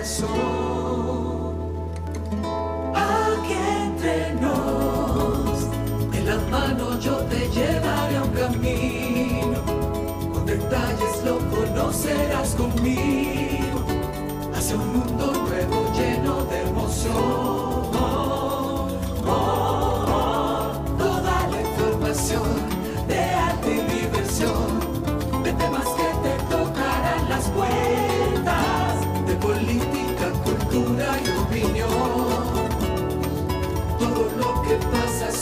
Aquí entre nos, de la mano yo te llevaré a un camino. Con detalles lo conocerás conmigo. Hacia un mundo nuevo lleno de emoción.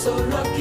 Pasa solo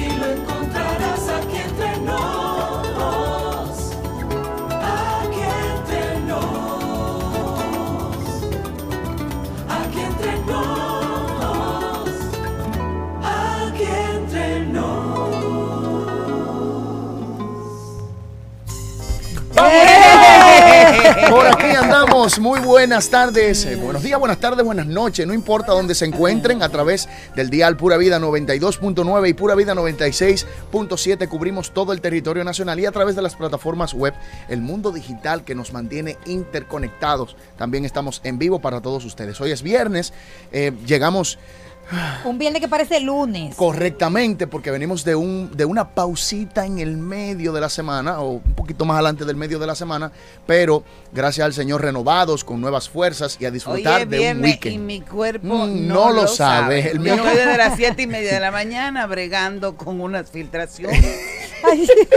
muy buenas tardes, eh, buenos días, buenas tardes, buenas noches, no importa dónde se encuentren, a través del dial Pura Vida 92.9 y Pura Vida 96.7 cubrimos todo el territorio nacional y a través de las plataformas web, el mundo digital que nos mantiene interconectados. También estamos en vivo para todos ustedes. Hoy es viernes, eh, llegamos Un viernes que parece lunes. correctamente porque venimos de, un, de una pausita en el medio de la semana o un poquito más adelante del medio de la semana, pero gracias al Señor renovados, con nuevas fuerzas y a Hoy disfrutar es de un viernes y weekend. mi cuerpo Mm, no, no lo sabe. El Yo mío- estoy desde las siete y media de la mañana bregando con unas filtraciones,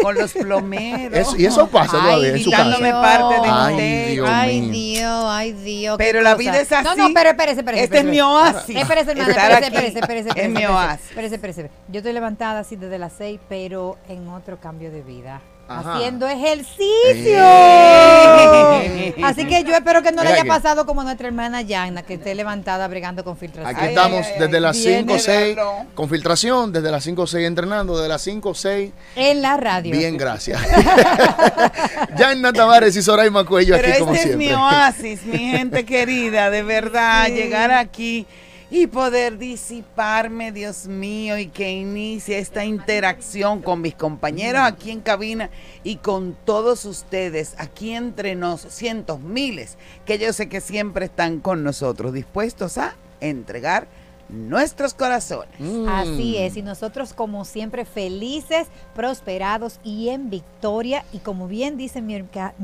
con los plomeros. Eso- y eso pasa todavía en su casa. parte de Ay, usted. Dios Ay, mío. Dios, ay, Dios. Pero la cosa. vida es así. No, no, pero espérese, espérese. Este es mi oasis. Espérese, hermana, espérese, espérese, espérese, espérese. es mi oasis. Espérese, espérese. Yo estoy levantada así desde las seis, pero en otro cambio de vida. Ajá. Haciendo ejercicio. Eh. Así que yo espero que no le haya que- pasado como nuestra hermana Yana, que esté levantada bregando con filtración. Aquí Ay, estamos ay, ay, desde ay. las Viene 5 o 6 verlo. con filtración, desde las 5 o 6 entrenando, desde las 5 o 6. En la radio. Bien, gracias. Yanna Tavares y Soraima Cuello Pero aquí este como es siempre. mi oasis, mi gente querida, de verdad, llegar aquí y poder disiparme, Dios mío, y que inicie esta interacción con mis compañeros aquí en cabina y con todos ustedes, aquí entre nos, cientos, miles, que yo sé que siempre están con nosotros, dispuestos a entregar nuestros corazones. Mm. Así es, y nosotros como siempre felices, prosperados y en victoria. Y como bien dice mi,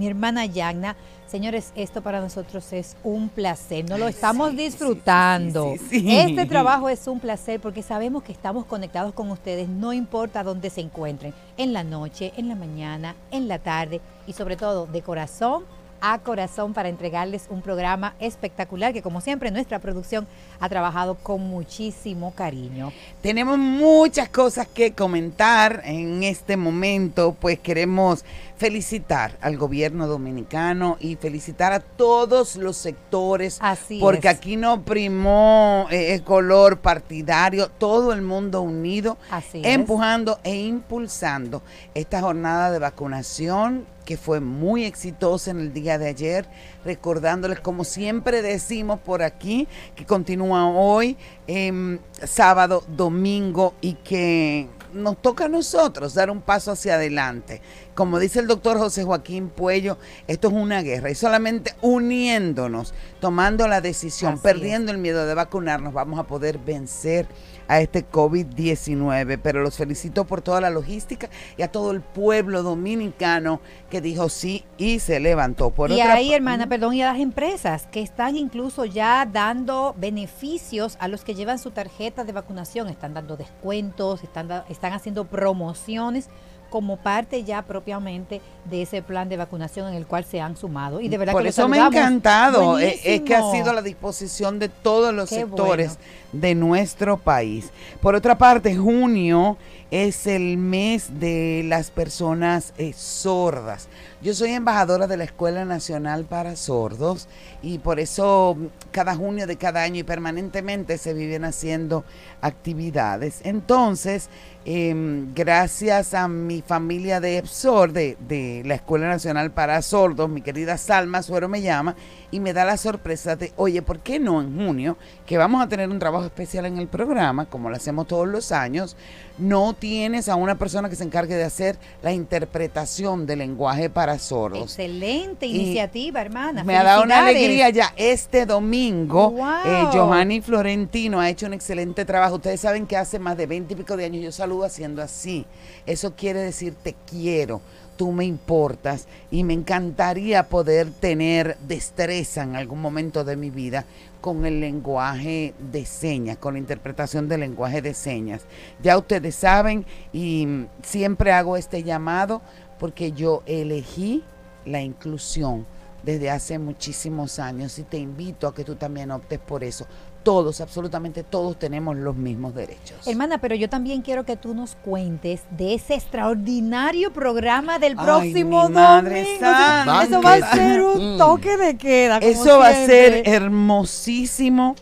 hermana Yagna, señores, esto para nosotros es un placer, no lo estamos sí, disfrutando. sí, sí, sí. Este trabajo es un placer porque sabemos que estamos conectados con ustedes, no importa dónde se encuentren, en la noche, en la mañana, en la tarde y sobre todo de corazón a corazón para entregarles un programa espectacular que como siempre nuestra producción ha trabajado con muchísimo cariño. Tenemos muchas cosas que comentar en este momento, pues queremos felicitar al gobierno dominicano y felicitar a todos los sectores, Así porque es. aquí no primó eh, el color partidario, todo el mundo unido, Así es. empujando e impulsando esta jornada de vacunación que fue muy exitosa en el día de ayer, recordándoles como siempre decimos por aquí, que continúa hoy, em, sábado, domingo y que nos toca a nosotros dar un paso hacia adelante. Como dice el doctor José Joaquín Puello, esto es una guerra y solamente uniéndonos, tomando la decisión, Así perdiendo el miedo de vacunarnos, vamos a poder vencer a este COVID-19. Pero los felicito por toda la logística y a todo el pueblo dominicano que dijo sí y se levantó. Por y otra ahí, hermana, perdón, y a las empresas que están incluso ya dando beneficios a los que llevan su tarjeta de vacunación, están dando descuentos, están, da- están haciendo promociones como parte ya propiamente de ese plan de vacunación en el cual se han sumado. Y de verdad Por que eso me ha encantado. eh, Es, que ha sido la disposición de todos los Qué sectores de nuestro país. Por otra parte, junio es el mes de las personas eh, sordas. Yo soy embajadora de la Escuela Nacional para Sordos y por eso mm, cada junio de cada año y permanentemente se viven haciendo actividades. Entonces, em, gracias a mi familia de EPSOR, de, de la Escuela Nacional para Sordos, mi querida Salma Suero me llama, y me da la sorpresa de, oye, ¿por qué no en junio, que vamos a tener un trabajo especial en el programa, como lo hacemos todos los años, no tienes a una persona que se encargue de hacer la interpretación del lenguaje para sordos? Excelente Y iniciativa, hermana. Me ha dado una alegría ya. Este domingo, Wow. eh, Giovanni Florentino ha hecho un excelente trabajo. Ustedes saben que hace más de 20 y pico de años yo saludo haciendo así. Eso quiere decir te quiero, tú me importas y me encantaría poder tener destreza en algún momento de mi vida con el lenguaje de señas, con la interpretación del lenguaje de señas. Ya ustedes saben y siempre hago este llamado porque yo elegí la inclusión desde hace muchísimos años y te invito a que tú también optes por eso. Todos, absolutamente todos tenemos los mismos derechos. Hermana, pero yo también quiero que tú nos cuentes de ese extraordinario programa del Ay, próximo mi madre domingo. santa. Eso va a ser un Mm. toque de queda. como Eso va a ser hermosísimo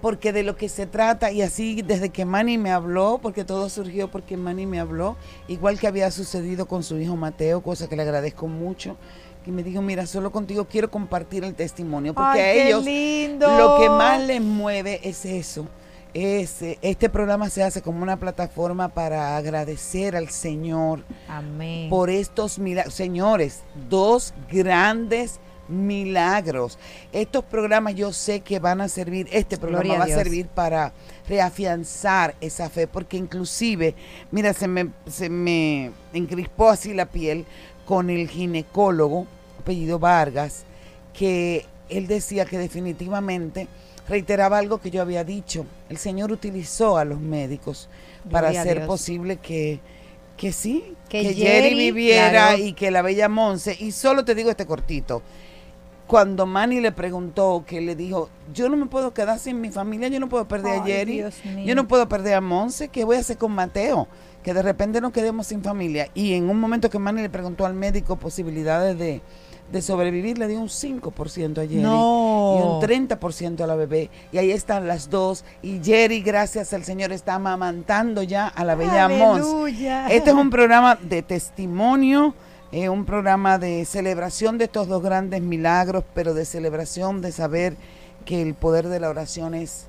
porque de lo que se trata y así desde que Manny me habló, porque todo surgió porque Manny me habló, igual que había sucedido con su hijo Mateo, cosa que le agradezco mucho, que me dijo, mira, solo contigo quiero compartir el testimonio, porque Ay, a ellos lindo. lo que más les mueve es eso. Es, eh, este programa se hace como una plataforma para agradecer al Señor Amén. por estos milagros. Señores, dos grandes milagros. Estos programas yo sé que van a servir, este programa Gloria va a Dios. servir para reafianzar esa fe, porque inclusive, mira, se me, se me encrispó así la piel con el ginecólogo, apellido Vargas, que él decía que definitivamente reiteraba algo que yo había dicho. El Señor utilizó a los médicos para Gloria hacer posible que, que sí, Que que, Jerry, Jerry viviera claro. y que la bella Monse. Y solo te digo este cortito. Cuando Manny le preguntó, que le dijo, yo no me puedo quedar sin mi familia, yo no puedo perder a Jerry, yo no puedo perder a Monse, ¿qué voy a hacer con Mateo? Que de repente nos quedemos sin familia. Y en un momento que Manny le preguntó al médico posibilidades de, de sobrevivir, le dio un 5% a Jerry No. y un 30% a la bebé. Y ahí están las dos. Y Jerry, gracias al Señor, está amamantando ya a la bella Mons. Este es un programa de testimonio, eh, un programa de celebración de estos dos grandes milagros, pero de celebración de saber que el poder de la oración es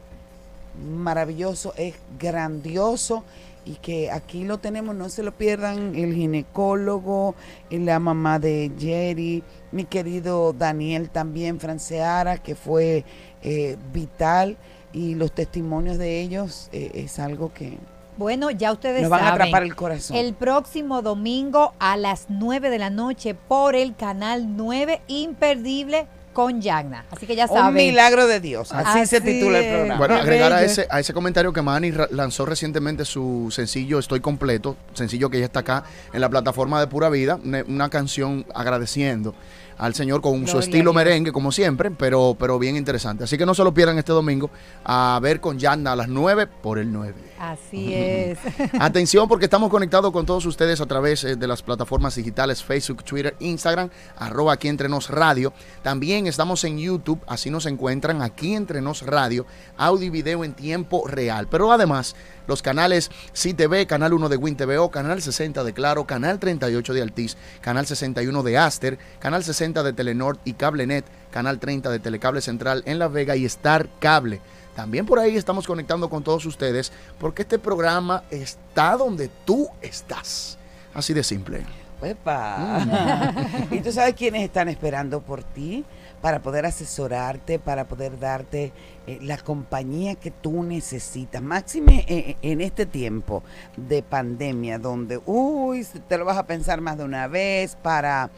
maravilloso, es grandioso y que aquí lo tenemos, no se lo pierdan, el ginecólogo, la mamá de Jerry, mi querido Daniel también, Franceara, que fue eh, vital y los testimonios de ellos eh, es algo que Bueno, ya ustedes nos van a atrapar el corazón. El próximo domingo a las 9 de la noche por el canal 9, imperdible con Yagna. Así que ya Un saben. milagro de Dios, así, se titula el programa. Bueno, agregar a ese, a ese comentario que Manny lanzó recientemente su sencillo Estoy Completo, sencillo que ya está acá en la plataforma de Pura Vida, una, una canción agradeciendo al Señor con su Gloria estilo merengue, como siempre, pero, pero bien interesante. Así que no se lo pierdan este domingo a ver con Yanna a las 9 por el 9. Así es. Atención porque estamos conectados con todos ustedes a través eh, de las plataformas digitales Facebook, Twitter, Instagram, arroba aquí entre nos radio. También estamos en YouTube, así nos encuentran aquí entre nos radio, audio y video en tiempo real. Pero además los canales CTV, Canal 1 de WinTVO, Canal 60 de Claro, Canal 38 de Altiz, Canal 61 de Aster, Canal 60 de Telenor y CableNet, Canal 30 de Telecable Central en La Vega y Star Cable. También por ahí estamos conectando con todos ustedes porque este programa está donde tú estás. Así de simple. Epa. y tú sabes quiénes están esperando por ti para poder asesorarte, para poder darte eh, la compañía que tú necesitas. Máxime eh, en este tiempo de pandemia, donde, uy, te lo vas a pensar más de una vez para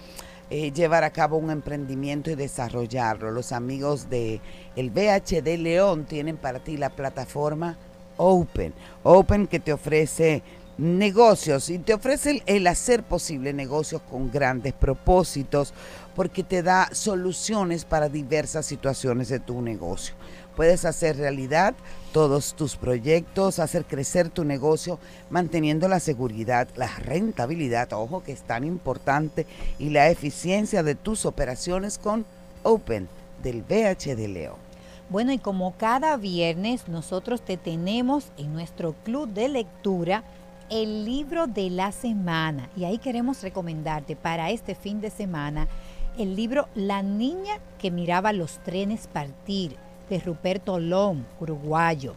eh, llevar a cabo un emprendimiento y desarrollarlo. Los amigos de el VHD León tienen para ti la plataforma Open. Open que te ofrece negocios y te ofrece el hacer posible negocios con grandes propósitos porque te da soluciones para diversas situaciones de tu negocio. Puedes hacer realidad todos tus proyectos, hacer crecer tu negocio, manteniendo la seguridad, la rentabilidad, ojo que es tan importante, y la eficiencia de tus operaciones con Open del BH de León. Bueno, y como cada viernes nosotros te tenemos en nuestro club de lectura el libro de la semana. Y ahí queremos recomendarte para este fin de semana el libro La niña que miraba los trenes partir de Ruperto Lom, uruguayo.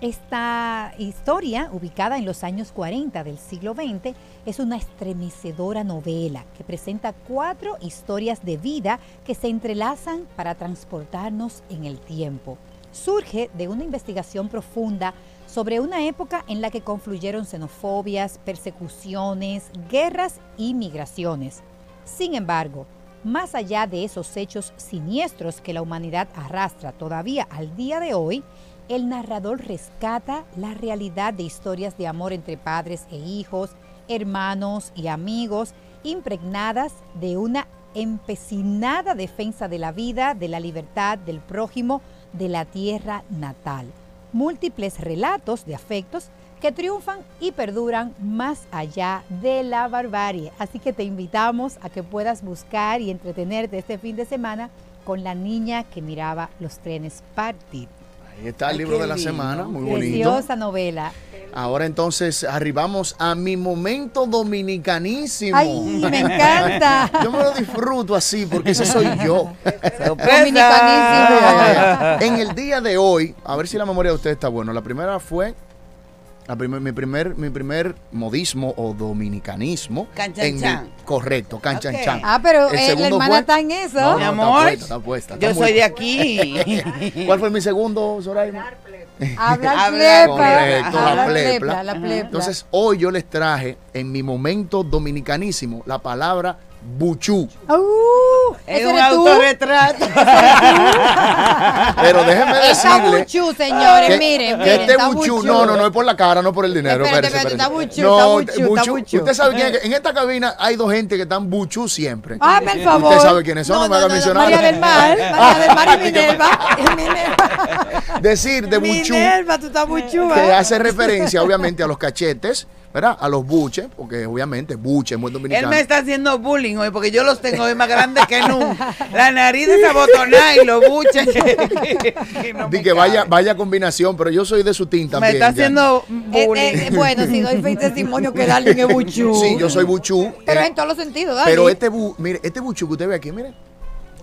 Esta historia, ubicada en los años 40 del siglo XX, es una estremecedora novela que presenta cuatro historias de vida que se entrelazan para transportarnos en el tiempo. Surge de una investigación profunda sobre una época en la que confluyeron xenofobias, persecuciones, guerras y migraciones. Sin embargo, más allá de esos hechos siniestros que la humanidad arrastra todavía al día de hoy, el narrador rescata la realidad de historias de amor entre padres e hijos, hermanos y amigos, impregnadas de una empecinada defensa de la vida, de la libertad, del prójimo, de la tierra natal. Múltiples relatos de afectos que triunfan y perduran más allá de la barbarie. Así que te invitamos a que puedas buscar y entretenerte este fin de semana con la niña que miraba los trenes partir. Ahí está el Ay, libro de la lindo. semana, muy bonito. Preciosa novela. Ahora entonces arribamos a mi momento dominicanísimo. ¡Ay, me encanta! Yo me lo disfruto así porque ese soy yo. Dominicanísimo. en el día de hoy, a ver si la memoria de ustedes está buena. La primera fue primer- mi, primer, mi primer modismo o dominicanismo. Canchanchan. correcto, canchanchan. Ok. Ah, pero El eh, la segundo hermana fue- está en eso. No, Mi amor, está puesta, está puesta, está Yo soy de aquí. ¿Cuál fue mi segundo, Zoraima? Hablar Hablar, plepa. correcto, la Hablar plepla. plepla, la plepla. Entonces, hoy yo les traje en mi momento dominicanísimo la palabra buchú. Uh, Es ese un autorretrato. Pero déjeme Está decirle buchú, señores, que, miren, que miren, este está buchú, buchú. no, no, no es por la cara, no es por el dinero. Espérate, espérate, está buchú, No, está buchú, está buchú. Usted sabe quién es. En esta cabina hay dos gente que están buchú siempre. Ah, por favor. Usted sabe quiénes son, no, me haga mencionar. María del Mar, María del Mar y Minerva. Y Minerva. Decir de buchú Minerva, tú estás buchú, que ¿eh? hace referencia, obviamente, a los cachetes, ¿verdad? A los buches, porque obviamente buche es muy Él dominicano. me está haciendo bullying hoy porque yo los tengo hoy más grandes que nunca. La nariz desabotonada y los buches. que- que no Di que vaya, vaya combinación, pero yo soy de su team Me está haciendo Eh, bullying. eh, bueno, si doy fe y testimonio que Darling es buchú. Sí, yo soy buchú. Pero eh, en todos los sentidos, Darling. Pero este bu, mire, este buchu que usted ve aquí, mire.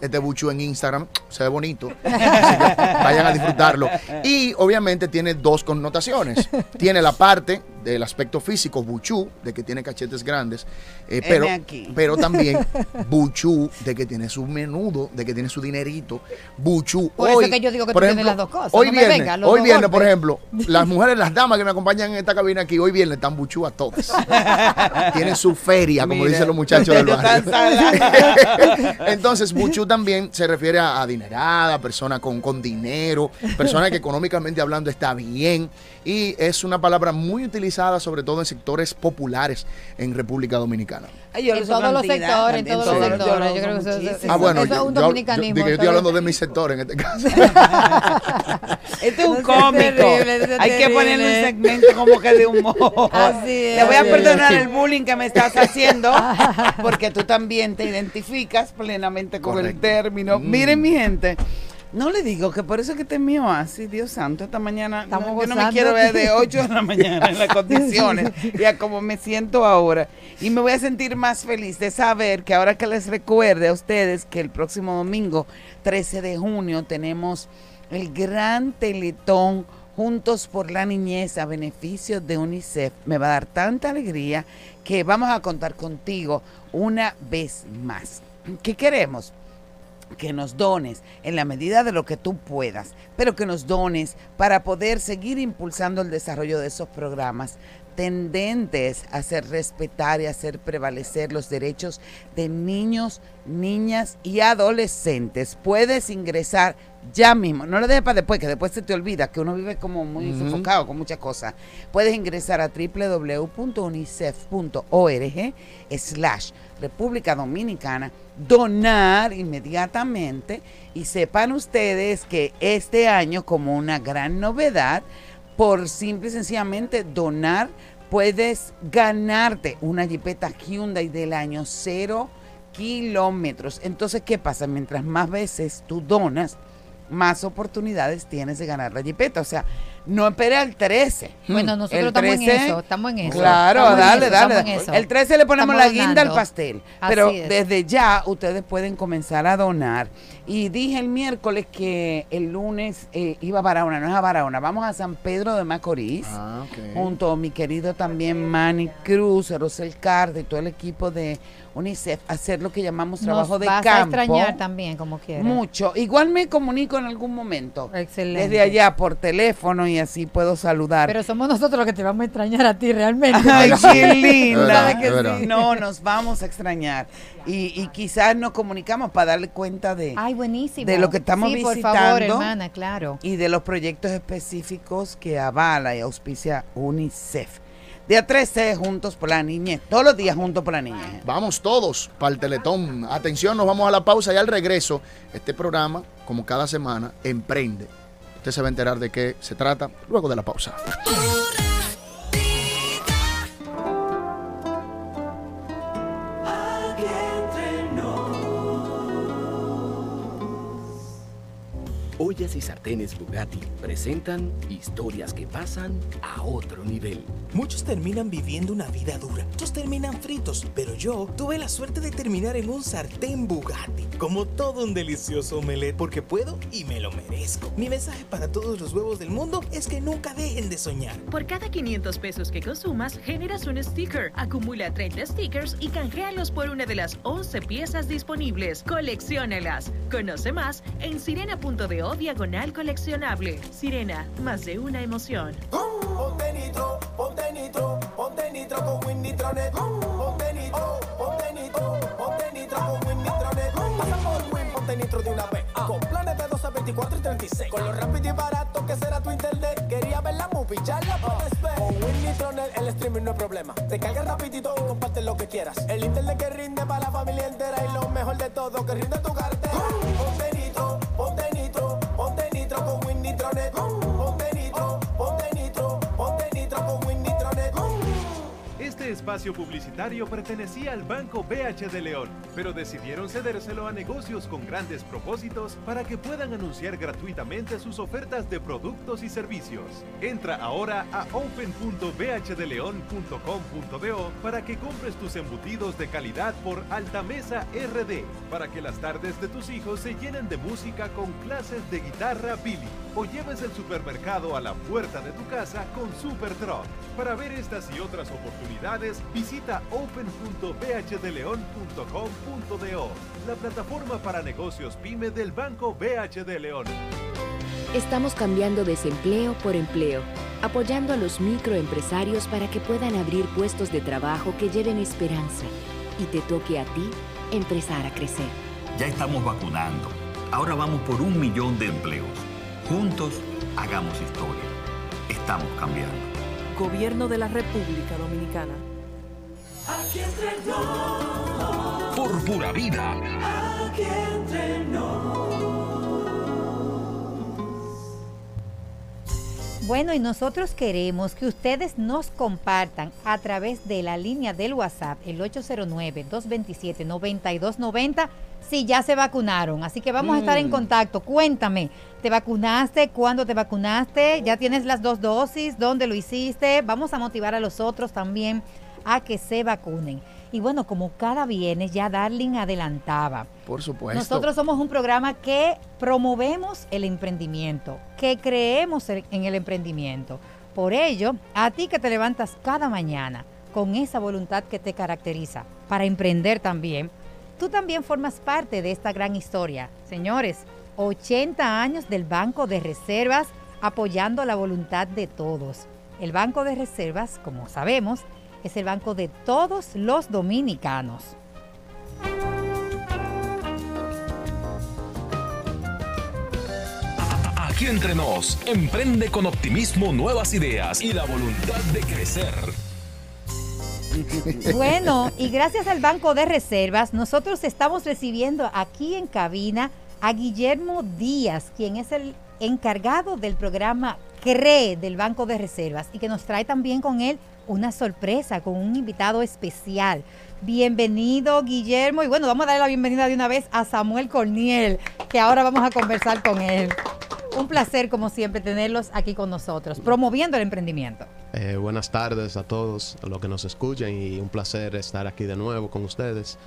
Este buchu en Instagram se ve bonito. Así que vayan a disfrutarlo. Y obviamente tiene dos connotaciones. Tiene la parte del aspecto físico, buchú, de que tiene cachetes grandes. eh, pero, pero también buchú, de que tiene su menudo, de que tiene su dinerito. Buchú. Por eso es que yo digo que por tú tienes las dos cosas, Hoy no viernes, hoy viernes, por ejemplo, las mujeres, las damas que me acompañan en esta cabina aquí, hoy viernes están buchú a todas. Tienen su feria, como Mira, dicen los muchachos del barrio. Entonces, buchú también se refiere a adinerada, persona con, con dinero, persona que económicamente hablando está bien. Y es una palabra muy utilizada, sobre todo en sectores populares en República Dominicana. Ay, yo En uso todos los sectores, en todos los sectores. Yo creo que eso. Ah, bueno, eso es yo, un yo- dominicanismo. yo- estoy hablando de mi sector en este caso. Este es un No, cómico. es terrible, es Hay que ponerle un segmento como que de humor. Así es, Te voy a es. perdonar el bullying que me estás haciendo porque tú también te identificas plenamente con el término. Mm. Miren mi gente. No le digo que por eso es que te es mío así, Dios santo, esta mañana Estamos no, yo no me quiero ver de 8 de la mañana en las condiciones y a como me siento ahora. Y me voy a sentir más feliz de saber que ahora que les recuerde a ustedes que el próximo domingo 13 de junio tenemos el gran teletón Juntos por la Niñez a beneficio de UNICEF. Me va a dar tanta alegría que vamos a contar contigo una vez más. ¿Qué queremos? Que nos dones en la medida de lo que tú puedas, pero que nos dones para poder seguir impulsando el desarrollo de esos programas tendentes a hacer respetar y hacer prevalecer los derechos de niños, niñas y adolescentes. Puedes ingresar ya mismo, no lo dejes para después, que después se te olvida que uno vive como muy Ujú. sofocado con muchas cosas. Puedes ingresar a www.unicef.org slash República Dominicana, donar inmediatamente y sepan ustedes que este año como una gran novedad, por simple y sencillamente donar, puedes ganarte una Jeepeta Hyundai del año cero kilómetros. Entonces, ¿qué pasa? Mientras más veces tú donas, más oportunidades tienes de ganar la Jeepeta. O sea, No espere al 13. Bueno, nosotros El estamos en 13, eso, estamos en eso. Claro, Estamos dale, eso, dale. estamos en eso. El 13 le ponemos Estamos la guinda al pastel. Así Pero es. desde ya ustedes pueden comenzar a donar. Y dije el miércoles que el lunes eh, iba a Barahona, no es a Barahona, vamos a San Pedro de Macorís. Ah, ok. Junto a mi querido también Manny Cruz, Rosel Carde y todo el equipo de UNICEF, a hacer lo que llamamos trabajo Nos de vas campo. a extrañar también, como quieras. Mucho. Igual me comunico en algún momento. Excelente. Desde allá por teléfono y así puedo saludar. Pero somos nosotros los que te vamos a extrañar a ti realmente. Ay, qué linda. verdad, que es verdad. sí. No, nos vamos a extrañar. Y, y quizás nos comunicamos para darle cuenta de, Ay, buenísimo. De lo que estamos sí, por favor, visitando. hermana, claro. y de los proyectos específicos que avala y auspicia UNICEF. Día 13, juntos por la niñez. Todos los días juntos por la niñez. Vamos todos para el Teletón. Atención, nos vamos a la pausa y al regreso. Este programa, como cada semana, emprende. Usted se va a enterar de qué se trata luego de la pausa. Ollas y sartenes Bugatti presentan historias que pasan a otro nivel. Muchos terminan viviendo una vida dura, otros terminan fritos, pero yo tuve la suerte de terminar en un sartén Bugatti, como todo un delicioso omelette, porque puedo y me lo merezco. Mi mensaje para todos los huevos del mundo es que nunca dejen de soñar. Por cada 500 pesos que consumas, generas un sticker. Acumula 30 stickers y canjealos por una de las 11 piezas disponibles. Colecciónalas. Conoce más en sirena.do diagonal coleccionable. Sirena, más de una emoción. Ponte nitro, ponte nitro, ponte nitro con Winnitronet. Ponte nitro, ponte nitro, ponte nitro con Winnitronet. Pasa por Win, ponte nitro de una vez. Con planes de 12, 24 y 36. Con lo rápido y barato que será tu internet. Quería ver la movie, ya la puedes ver. Con Winnitronet el streaming no es problema. Te cargas rapidito y comparte lo que quieras. El internet que rinde para la familia entera y lo mejor de todo que rinde tu cartera. Ponte Este espacio publicitario pertenecía al Banco BH de León, pero decidieron cedérselo a negocios con grandes propósitos para que puedan anunciar gratuitamente sus ofertas de productos y servicios. Entra ahora a open.bhdeleon.com.do para que compres tus embutidos de calidad por Altamesa RD, para que las tardes de tus hijos se llenen de música con clases de guitarra Billy, o lleves el supermercado a la puerta de tu casa con Super Truck. Para ver estas y otras oportunidades, visita open.bhdeleon.com.do, la plataforma para negocios pyme del Banco BH de León. Estamos cambiando desempleo por empleo, apoyando a los microempresarios para que puedan abrir puestos de trabajo que lleven esperanza y te toque a ti empezar a crecer. Ya estamos vacunando. Ahora vamos por un millón de empleos. Juntos, hagamos historia. Estamos cambiando. Gobierno de la República Dominicana. Aquí entre nos, Por pura vida. aquí entre nos. Bueno, y nosotros queremos que ustedes nos compartan a través de la línea del WhatsApp, el 809-227-9290, si ya se vacunaron. Así que vamos a estar en Mm. contacto. Cuéntame, ¿te vacunaste? ¿Cuándo te vacunaste? ¿Ya tienes las dos dosis? ¿Dónde lo hiciste? Vamos a motivar a los otros también a que se vacunen. Y bueno, como cada viernes, ya Darling adelantaba. Por supuesto. Nosotros somos un programa que promovemos el emprendimiento, que creemos en en el emprendimiento. Por ello, a ti que te levantas cada mañana con esa voluntad que te caracteriza para emprender también, tú también formas parte de esta gran historia. Señores, 80 años del Banco de Reservas apoyando la voluntad de todos. El Banco de Reservas, como sabemos, es el banco de todos los dominicanos. Aquí entre nos, emprende con optimismo nuevas ideas y la voluntad de crecer. Bueno, y gracias al Banco de Reservas, nosotros estamos recibiendo aquí en cabina a Guillermo Díaz, quien es el encargado del programa CRE del Banco de Reservas y que nos trae también con él una sorpresa con un invitado especial. Bienvenido, Guillermo. Y bueno, vamos a darle la bienvenida de una vez a Samuel Corniel, que ahora vamos a conversar con él. Un placer, como siempre, tenerlos aquí con nosotros, promoviendo el emprendimiento. Eh, buenas tardes a todos los que nos escuchan y un placer estar aquí de nuevo con ustedes.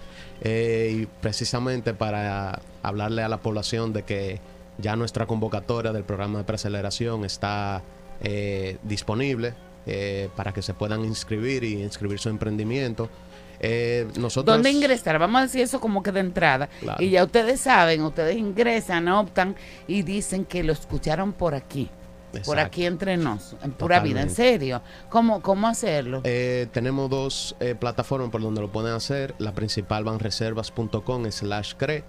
Eh, y precisamente para hablarle a la población de que ya nuestra convocatoria del programa de preaceleración está eh, disponible eh, para que se puedan inscribir y inscribir su emprendimiento. Eh, nosotros, ¿Dónde ingresar? Vamos a decir eso como que de entrada. Claro. Y ya ustedes saben, ustedes ingresan, optan y dicen que lo escucharon por aquí. Por aquí entre nos, en pura vida, en serio. ¿Cómo, cómo hacerlo? Eh, tenemos dos eh, plataformas por donde lo pueden hacer. La principal banreservas.com slash cre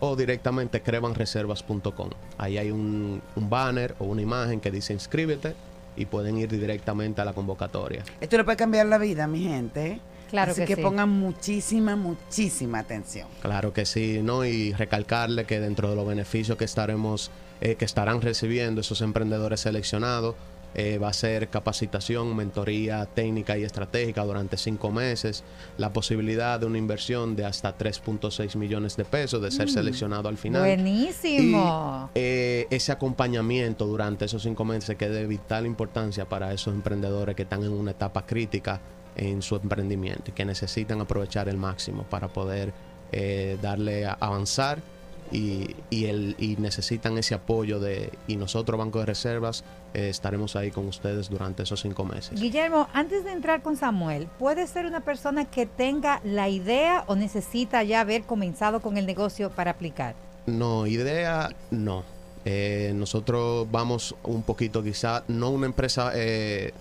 o directamente crebanreservas.com. Ahí hay un, un banner o una imagen que dice inscríbete y pueden ir directamente a la convocatoria. Esto le puede cambiar la vida, mi gente. Claro Así que que, sí. pongan muchísima, muchísima atención. Claro que sí, ¿no? Y recalcarle que dentro de los beneficios que estaremos, eh, que estarán recibiendo esos emprendedores seleccionados, eh, va a ser capacitación, mentoría técnica y estratégica durante cinco meses, la posibilidad de una inversión de hasta 3.6 millones de pesos de ser Mm. seleccionado al final. Buenísimo. Eh, ese acompañamiento durante esos cinco meses que es de vital importancia para esos emprendedores que están en una etapa crítica en su emprendimiento y que necesitan aprovechar el máximo para poder eh, darle a avanzar y, y, el, y necesitan ese apoyo de y nosotros Banco de Reservas eh, estaremos ahí con ustedes durante esos cinco meses. Guillermo, antes de entrar con Samuel, ¿puede ser una persona que tenga la idea o necesita ya haber comenzado con el negocio para aplicar? No, idea no. Eh, nosotros vamos un poquito quizá, no una empresa, eh,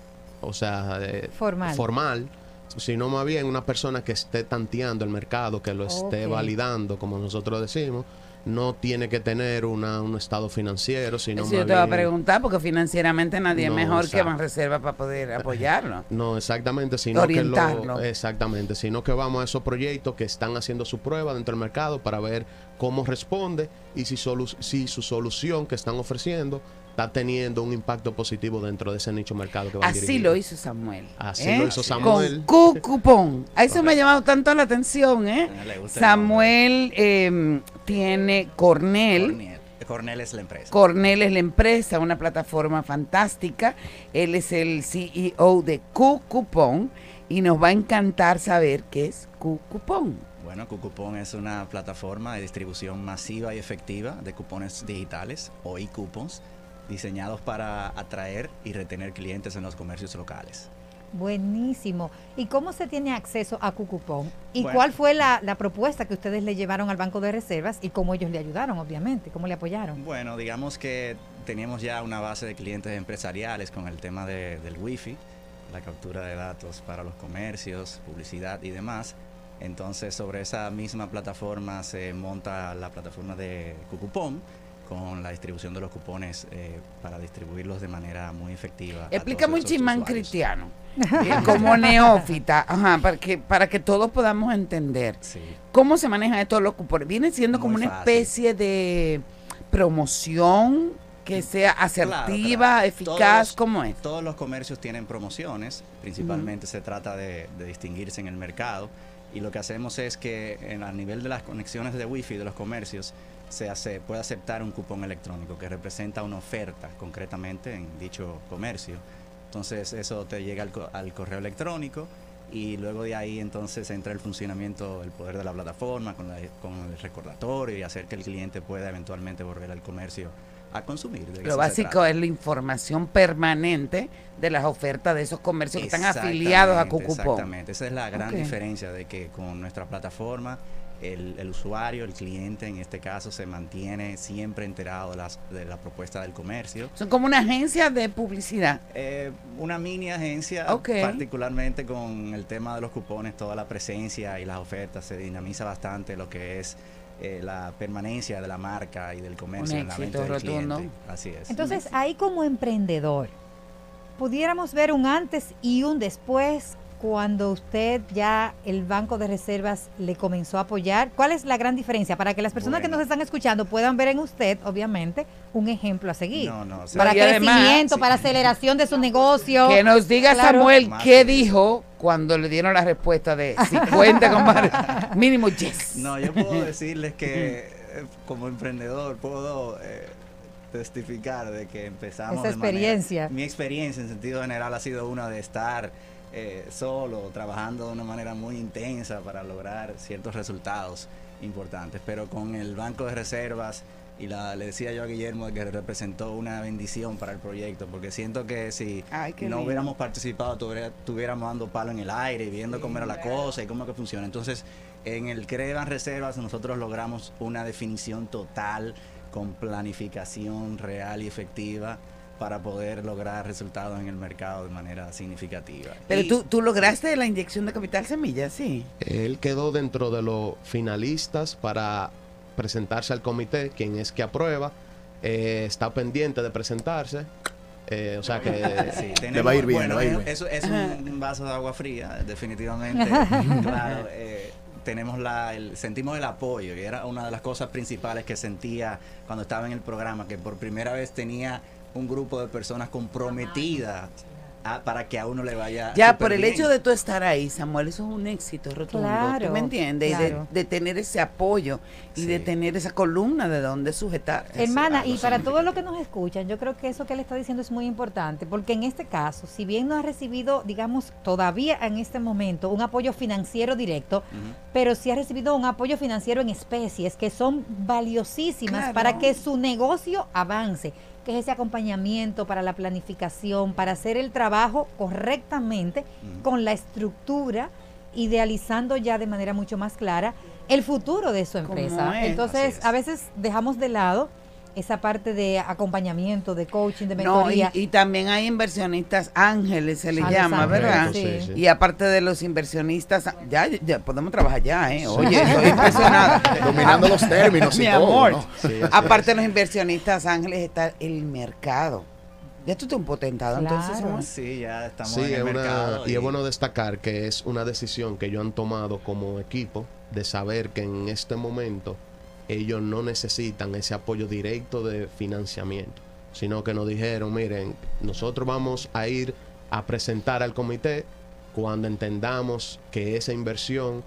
o sea, eh, Formal. formal, sino más bien una persona que esté tanteando el mercado, que lo esté validando, como nosotros decimos. No tiene que tener una, un estado financiero, sino Eso yo te voy a preguntar, porque financieramente nadie es No, mejor que exacto. Banreserva para poder apoyarlo. No, exactamente, sino que lo, exactamente, sino que vamos a esos proyectos que están haciendo su prueba dentro del mercado para ver cómo responde y si, solu- si su solución que están ofreciendo está teniendo un impacto positivo dentro de ese nicho mercado que van Así dirigidos. lo hizo Samuel. Así ¿eh? lo hizo Samuel. Con Q Cupón. A eso me ha llamado tanto la atención, ¿eh? Samuel eh, tiene Cornell. Cornell. Cornell es la empresa. Cornell es la empresa, una plataforma fantástica. Él es el CEO de Q Cupón y nos va a encantar saber qué es Q Cupón. Bueno, Cucupón es una plataforma de distribución masiva y efectiva de cupones digitales o e-coupons diseñados para atraer y retener clientes en los comercios locales. Buenísimo. ¿Y cómo se tiene acceso a Cucupón? ¿Y Bueno. cuál fue la, la propuesta que ustedes le llevaron al Banco de Reservas y cómo ellos le ayudaron, obviamente? ¿Cómo le apoyaron? Bueno, digamos que teníamos ya una base de clientes empresariales con el tema de- del wifi, la captura de datos para los comercios, publicidad y demás. Entonces, sobre esa misma plataforma se monta la plataforma de Cucupón con la distribución de los cupones eh, para distribuirlos de manera muy efectiva. Explícame un usuarios. cristiano. eh, como neófita, ajá, para que, para que todos podamos entender. ¿Cómo se manejan estos los cupones? Viene siendo como una fácil. especie de promoción que sea asertiva, Claro, claro. eficaz, ¿cómo es? Todos los comercios tienen promociones, principalmente se trata de, de distinguirse en el mercado y lo que hacemos es que en, a nivel de las conexiones de wifi de los comercios se hace, puede aceptar un cupón electrónico que representa una oferta concretamente en dicho comercio. Entonces eso te llega al, al correo electrónico y luego de ahí entonces entra el funcionamiento, el poder de la plataforma con, la- con el recordatorio y hacer que el cliente pueda eventualmente volver al comercio a consumir. De Lo básico es la información permanente de las ofertas de esos comercios que están afiliados a Cucupón. Exactamente, esa es la gran diferencia de que con nuestra plataforma el, el usuario, el cliente en este caso, se mantiene siempre enterado de, las, de la propuesta del comercio. Son como una agencia de publicidad. Eh, una mini agencia, Ok. particularmente con el tema de los cupones, toda la presencia y las ofertas, se dinamiza bastante lo que es eh, la permanencia de la marca y del comercio Un en la mente éxito del rotundo. cliente. Así es. Entonces, ahí como emprendedor, pudiéramos ver un antes y un después cuando usted ya el Banco de Reservas le comenzó a apoyar. ¿Cuál es la gran diferencia? Para que las personas que nos están escuchando puedan ver en usted, obviamente, un ejemplo a seguir. No, no, para Y además, crecimiento, sí. para aceleración de su negocio. Que nos diga Claro. Samuel qué dijo cuando le dieron la respuesta de si cuenta con más- mínimo yes. No, yo puedo decirles que eh, como emprendedor puedo eh, testificar de que empezamos. Esa de manera- experiencia. mi experiencia en sentido general ha sido una de estar eh, solo, trabajando de una manera muy intensa para lograr ciertos resultados importantes. Pero con el banco de reservas y la, le decía yo a Guillermo que representó una bendición para el proyecto, porque siento que si Ay, no lindo. hubiéramos participado, estuviéramos dando palo en el aire viendo cómo era la cosa y cómo es que funciona. Entonces, en el Creban Reservas nosotros logramos una definición total con planificación real y efectiva para poder lograr resultados en el mercado de manera significativa. Pero Y- tú, tú lograste la inyección de capital semilla, sí. Él quedó dentro de los finalistas para presentarse al comité, quien es que aprueba. eh, está pendiente de presentarse. eh, o sea que Sí, Le va a ir bien, bueno, le va a ir bien. Eso es un vaso de agua fría, definitivamente. claro, eh, tenemos la, el- sentimos el apoyo y era una de las cosas principales que sentía cuando estaba en el programa, que por primera vez tenía un grupo de personas comprometidas a- para que a uno le vaya. Ya, por el bien. hecho de tú estar ahí, Samuel, eso es un éxito rotundo. Claro, ¿Tú me entiendes? Y de- tener ese apoyo y de tener esa columna de donde sujetar. Hermana, y para todos los que nos escuchan, yo creo que eso que él está diciendo es muy importante, porque en este caso, si bien no ha recibido, digamos, todavía en este momento un apoyo financiero directo, pero sí ha recibido un apoyo financiero en especies que son valiosísimas Claro. para que su negocio avance, que es ese acompañamiento para la planificación, para hacer el trabajo correctamente con la estructura, idealizando ya de manera mucho más clara el futuro de su empresa. es. Entonces, a veces dejamos de lado esa parte de acompañamiento, de coaching, de No, y, mentoría. y también hay inversionistas ángeles, se les Ah, llama, ángeles, ¿verdad? sí. Sí, sí. Y aparte de los inversionistas, ya, ya podemos trabajar ya, ¿eh? Oye, estoy impresionada. Dominando los términos y Mi todo, amor. ¿no? Sí, sí. aparte de los inversionistas ángeles está el mercado. Ya tú estás un potentado, entonces. Claro. Samuel. Sí, ya estamos Sí, en el una- mercado. y es bueno destacar que es una decisión que ellos han tomado como equipo de saber que en este momento ellos no necesitan ese apoyo directo de financiamiento, sino que nos dijeron, miren, nosotros vamos a ir a presentar al comité cuando entendamos que esa inversión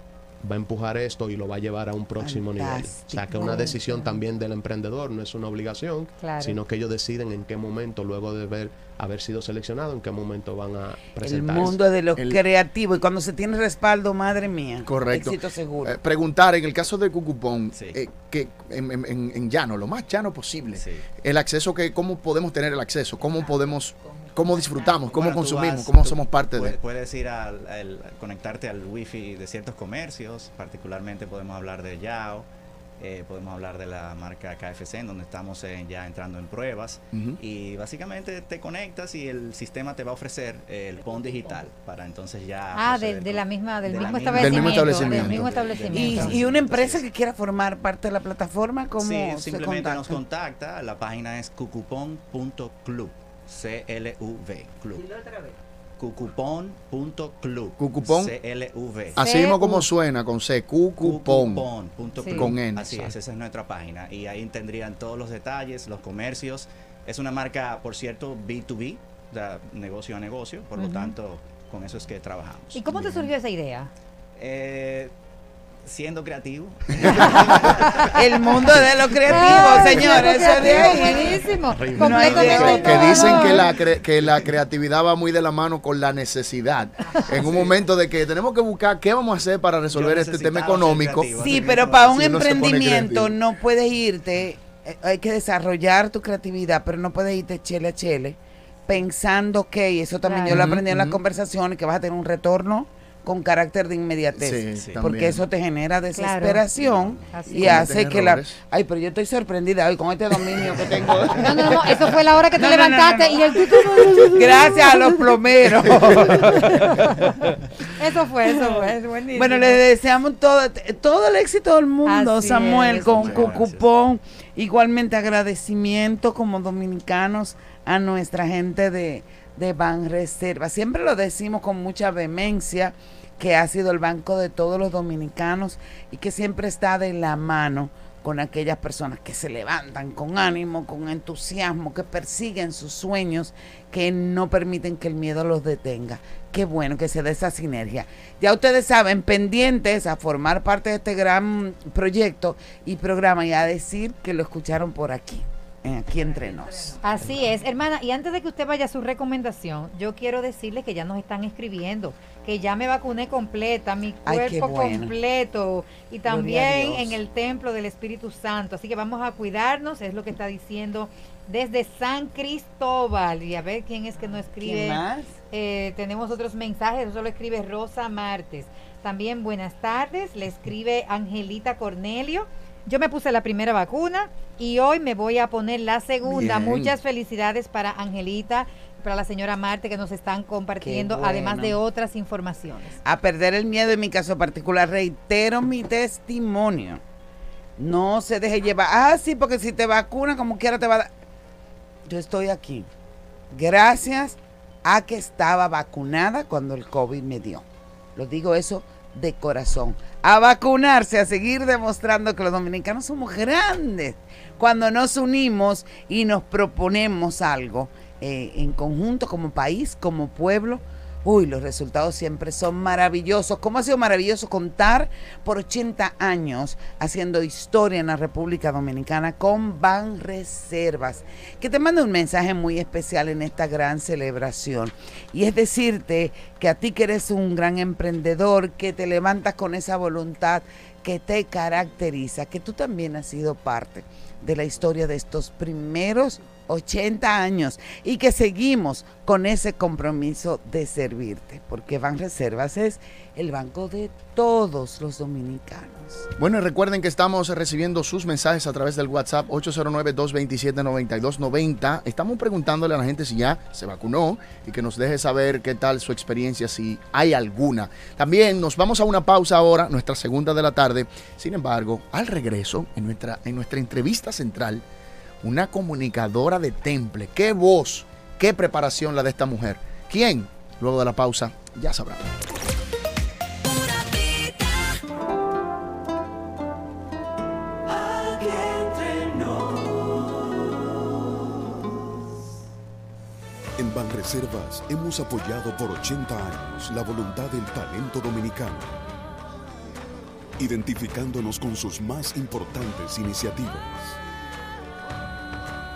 va a empujar esto y lo va a llevar a un próximo nivel. O sea, que es una decisión también del emprendedor, no es una obligación, Claro. sino que ellos deciden en qué momento, luego de ver, haber sido seleccionado, en qué momento van a El presentarse. mundo de lo El- creativo. Y cuando se tiene respaldo, madre mía. Correcto. Éxito seguro. Eh, preguntar, en el caso de Cucupón, Sí. eh, que en, en- en- en llano, lo más llano posible, Sí. el acceso que, cómo podemos tener el acceso, cómo podemos, cómo disfrutamos, cómo Bueno, consumimos, vas- cómo somos parte puedes, de. Puedes ir al, al- conectarte al wifi de ciertos comercios, particularmente podemos hablar de Yao, eh, podemos hablar de la marca KFC, en donde estamos eh, ya entrando en pruebas. Y básicamente te conectas y el sistema te va a ofrecer el PON digital para entonces ya... ah, de, la misma, del de la mismo misma- Del mismo establecimiento. establecimiento. Del mismo Y, establecimiento. y una empresa que quiera formar parte de la plataforma, ¿cómo Sí, se simplemente nos contacta? contacta. La página es cucupon.club. C-L-U-V. Club. Cucupon.club. Cucupón. C-L-U-V. Así mismo como suena, con C, Cucupón. Cucupon.club. Sí. Con N. Así es, esa es nuestra página. Y ahí tendrían todos los detalles, los comercios. Es una marca, por cierto, B2B, o sea, negocio a negocio. Por lo tanto, con eso es que trabajamos. ¿Y cómo te surgió esa idea? Eh, siendo creativo. El mundo de los creativos, Ay, señores. Eso de ahí. creativo, Buenísimo. No hay de Completamente otra. Que dicen que la, cre- que la creatividad va muy de la mano con la necesidad. En un momento de que tenemos que buscar qué vamos a hacer para resolver este tema económico. creativo. Sí, pero para un Si emprendimiento no puedes irte, eh, hay que desarrollar tu creatividad, pero no puedes irte chele a chele pensando que, y eso también yo lo aprendí en las conversaciones, que vas a tener un retorno con carácter de inmediatez, Sí, sí. porque también. eso te genera desesperación y hace que la... Ay, pero yo estoy sorprendida hoy con este dominio que tengo. No, no, no, eso fue la hora que te No, no, no, levantaste no, no. y el. Gracias a los plomeros. Eso fue, eso fue, es buenísimo. Bueno, le deseamos todo, todo el éxito del mundo, Así Samuel, es. con. Cucupón. Igualmente agradecimiento como dominicanos a nuestra gente de, de Banreserva. Siempre lo decimos con mucha vehemencia que ha sido el banco de todos los dominicanos y que siempre está de la mano con aquellas personas que se levantan con ánimo, con entusiasmo, que persiguen sus sueños, que no permiten que el miedo los detenga. Qué bueno que se dé esa sinergia. Ya ustedes saben, pendientes a formar parte de este gran proyecto y programa y a decir que lo escucharon por aquí. Aquí entre nos. Así es, hermana. Y antes de que usted vaya a su recomendación, yo quiero decirle que ya nos están escribiendo, que ya me vacuné completa, mi Ay, cuerpo bueno. completo y también en el templo del Espíritu Santo. Así que vamos a cuidarnos, es lo que está diciendo desde San Cristóbal. Y a ver quién es que nos escribe. ¿Quién más? Eh, tenemos otros mensajes, eso lo escribe Rosa Martes. También buenas tardes, le escribe Angelita Cornelio. Yo me puse la primera vacuna y hoy me voy a poner la segunda. Bien. Muchas felicidades para Angelita, para la señora Marte que nos están compartiendo, bueno. además de otras informaciones. A perder el miedo en mi caso particular, reitero mi testimonio. No se deje llevar. Ah, sí, porque si te vacuna, como quiera te va a dar. Yo estoy aquí. Gracias a que estaba vacunada cuando el COVID me dio. Lo digo eso de corazón. A vacunarse, a seguir demostrando que los dominicanos somos grandes. Cuando nos unimos y nos proponemos algo eh, en conjunto, como país, como pueblo, uy, los resultados siempre son maravillosos. ¿Cómo ha sido maravilloso contar por 80 años haciendo historia en la República Dominicana con Ban Reservas? Que te manda un mensaje muy especial en esta gran celebración. Y es decirte que a ti que eres un gran emprendedor, que te levantas con esa voluntad que te caracteriza, que tú también has sido parte de la historia de estos primeros 80 años y que seguimos con ese compromiso de servirte, porque Banreservas es el banco de todos los dominicanos. Bueno, y recuerden que estamos recibiendo sus mensajes a través del WhatsApp 809-227-9290. Estamos preguntándole a la gente si ya se vacunó y que nos deje saber qué tal su experiencia, si hay alguna. También nos vamos a una pausa ahora, nuestra segunda de la tarde. Sin embargo, al regreso, en nuestra, en nuestra entrevista central, una comunicadora de temple. Qué voz, qué preparación la de esta mujer. ¿Quién? Luego de la pausa, ya nos. En Banreservas hemos apoyado por 80 años la voluntad del talento dominicano, identificándonos con sus más importantes iniciativas,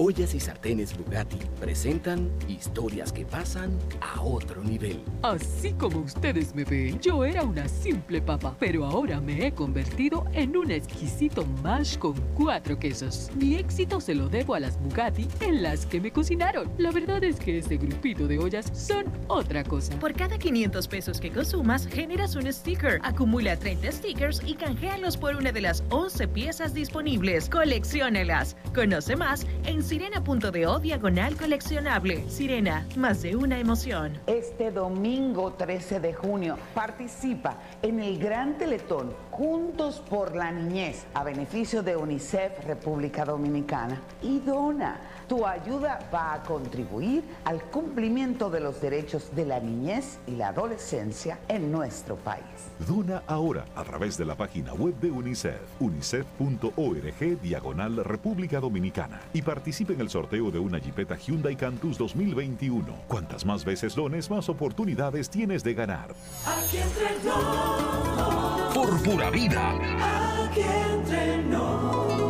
Ollas y sartenes Bugatti presentan historias que pasan a otro nivel. Así como ustedes me ven, yo era una simple papa, pero ahora me he convertido en un exquisito mash con cuatro quesos. Mi éxito se lo debo a las Bugatti en las que me cocinaron. La verdad es que este grupito de ollas son otra cosa. Por cada 500 pesos que consumas, generas un sticker. Acumula 30 stickers y canjealos por una de las 11 piezas disponibles. Colecciónelas. Conoce más en sirena.do diagonal coleccionable. Sirena, más de una emoción. Este domingo 13 de junio participa en el Gran Teletón Juntos por la Niñez a beneficio de UNICEF República Dominicana y dona. Tu ayuda va a contribuir al cumplimiento de los derechos de la niñez y la adolescencia en nuestro país. Dona ahora a través de la página web de UNICEF, unicef.org diagonal República Dominicana y participe en el sorteo de una Jeepeta Hyundai Cantus 2021. Cuantas más veces dones, más oportunidades tienes de ganar. Aquí entre nos. Por pura vida. Aquí entre nos.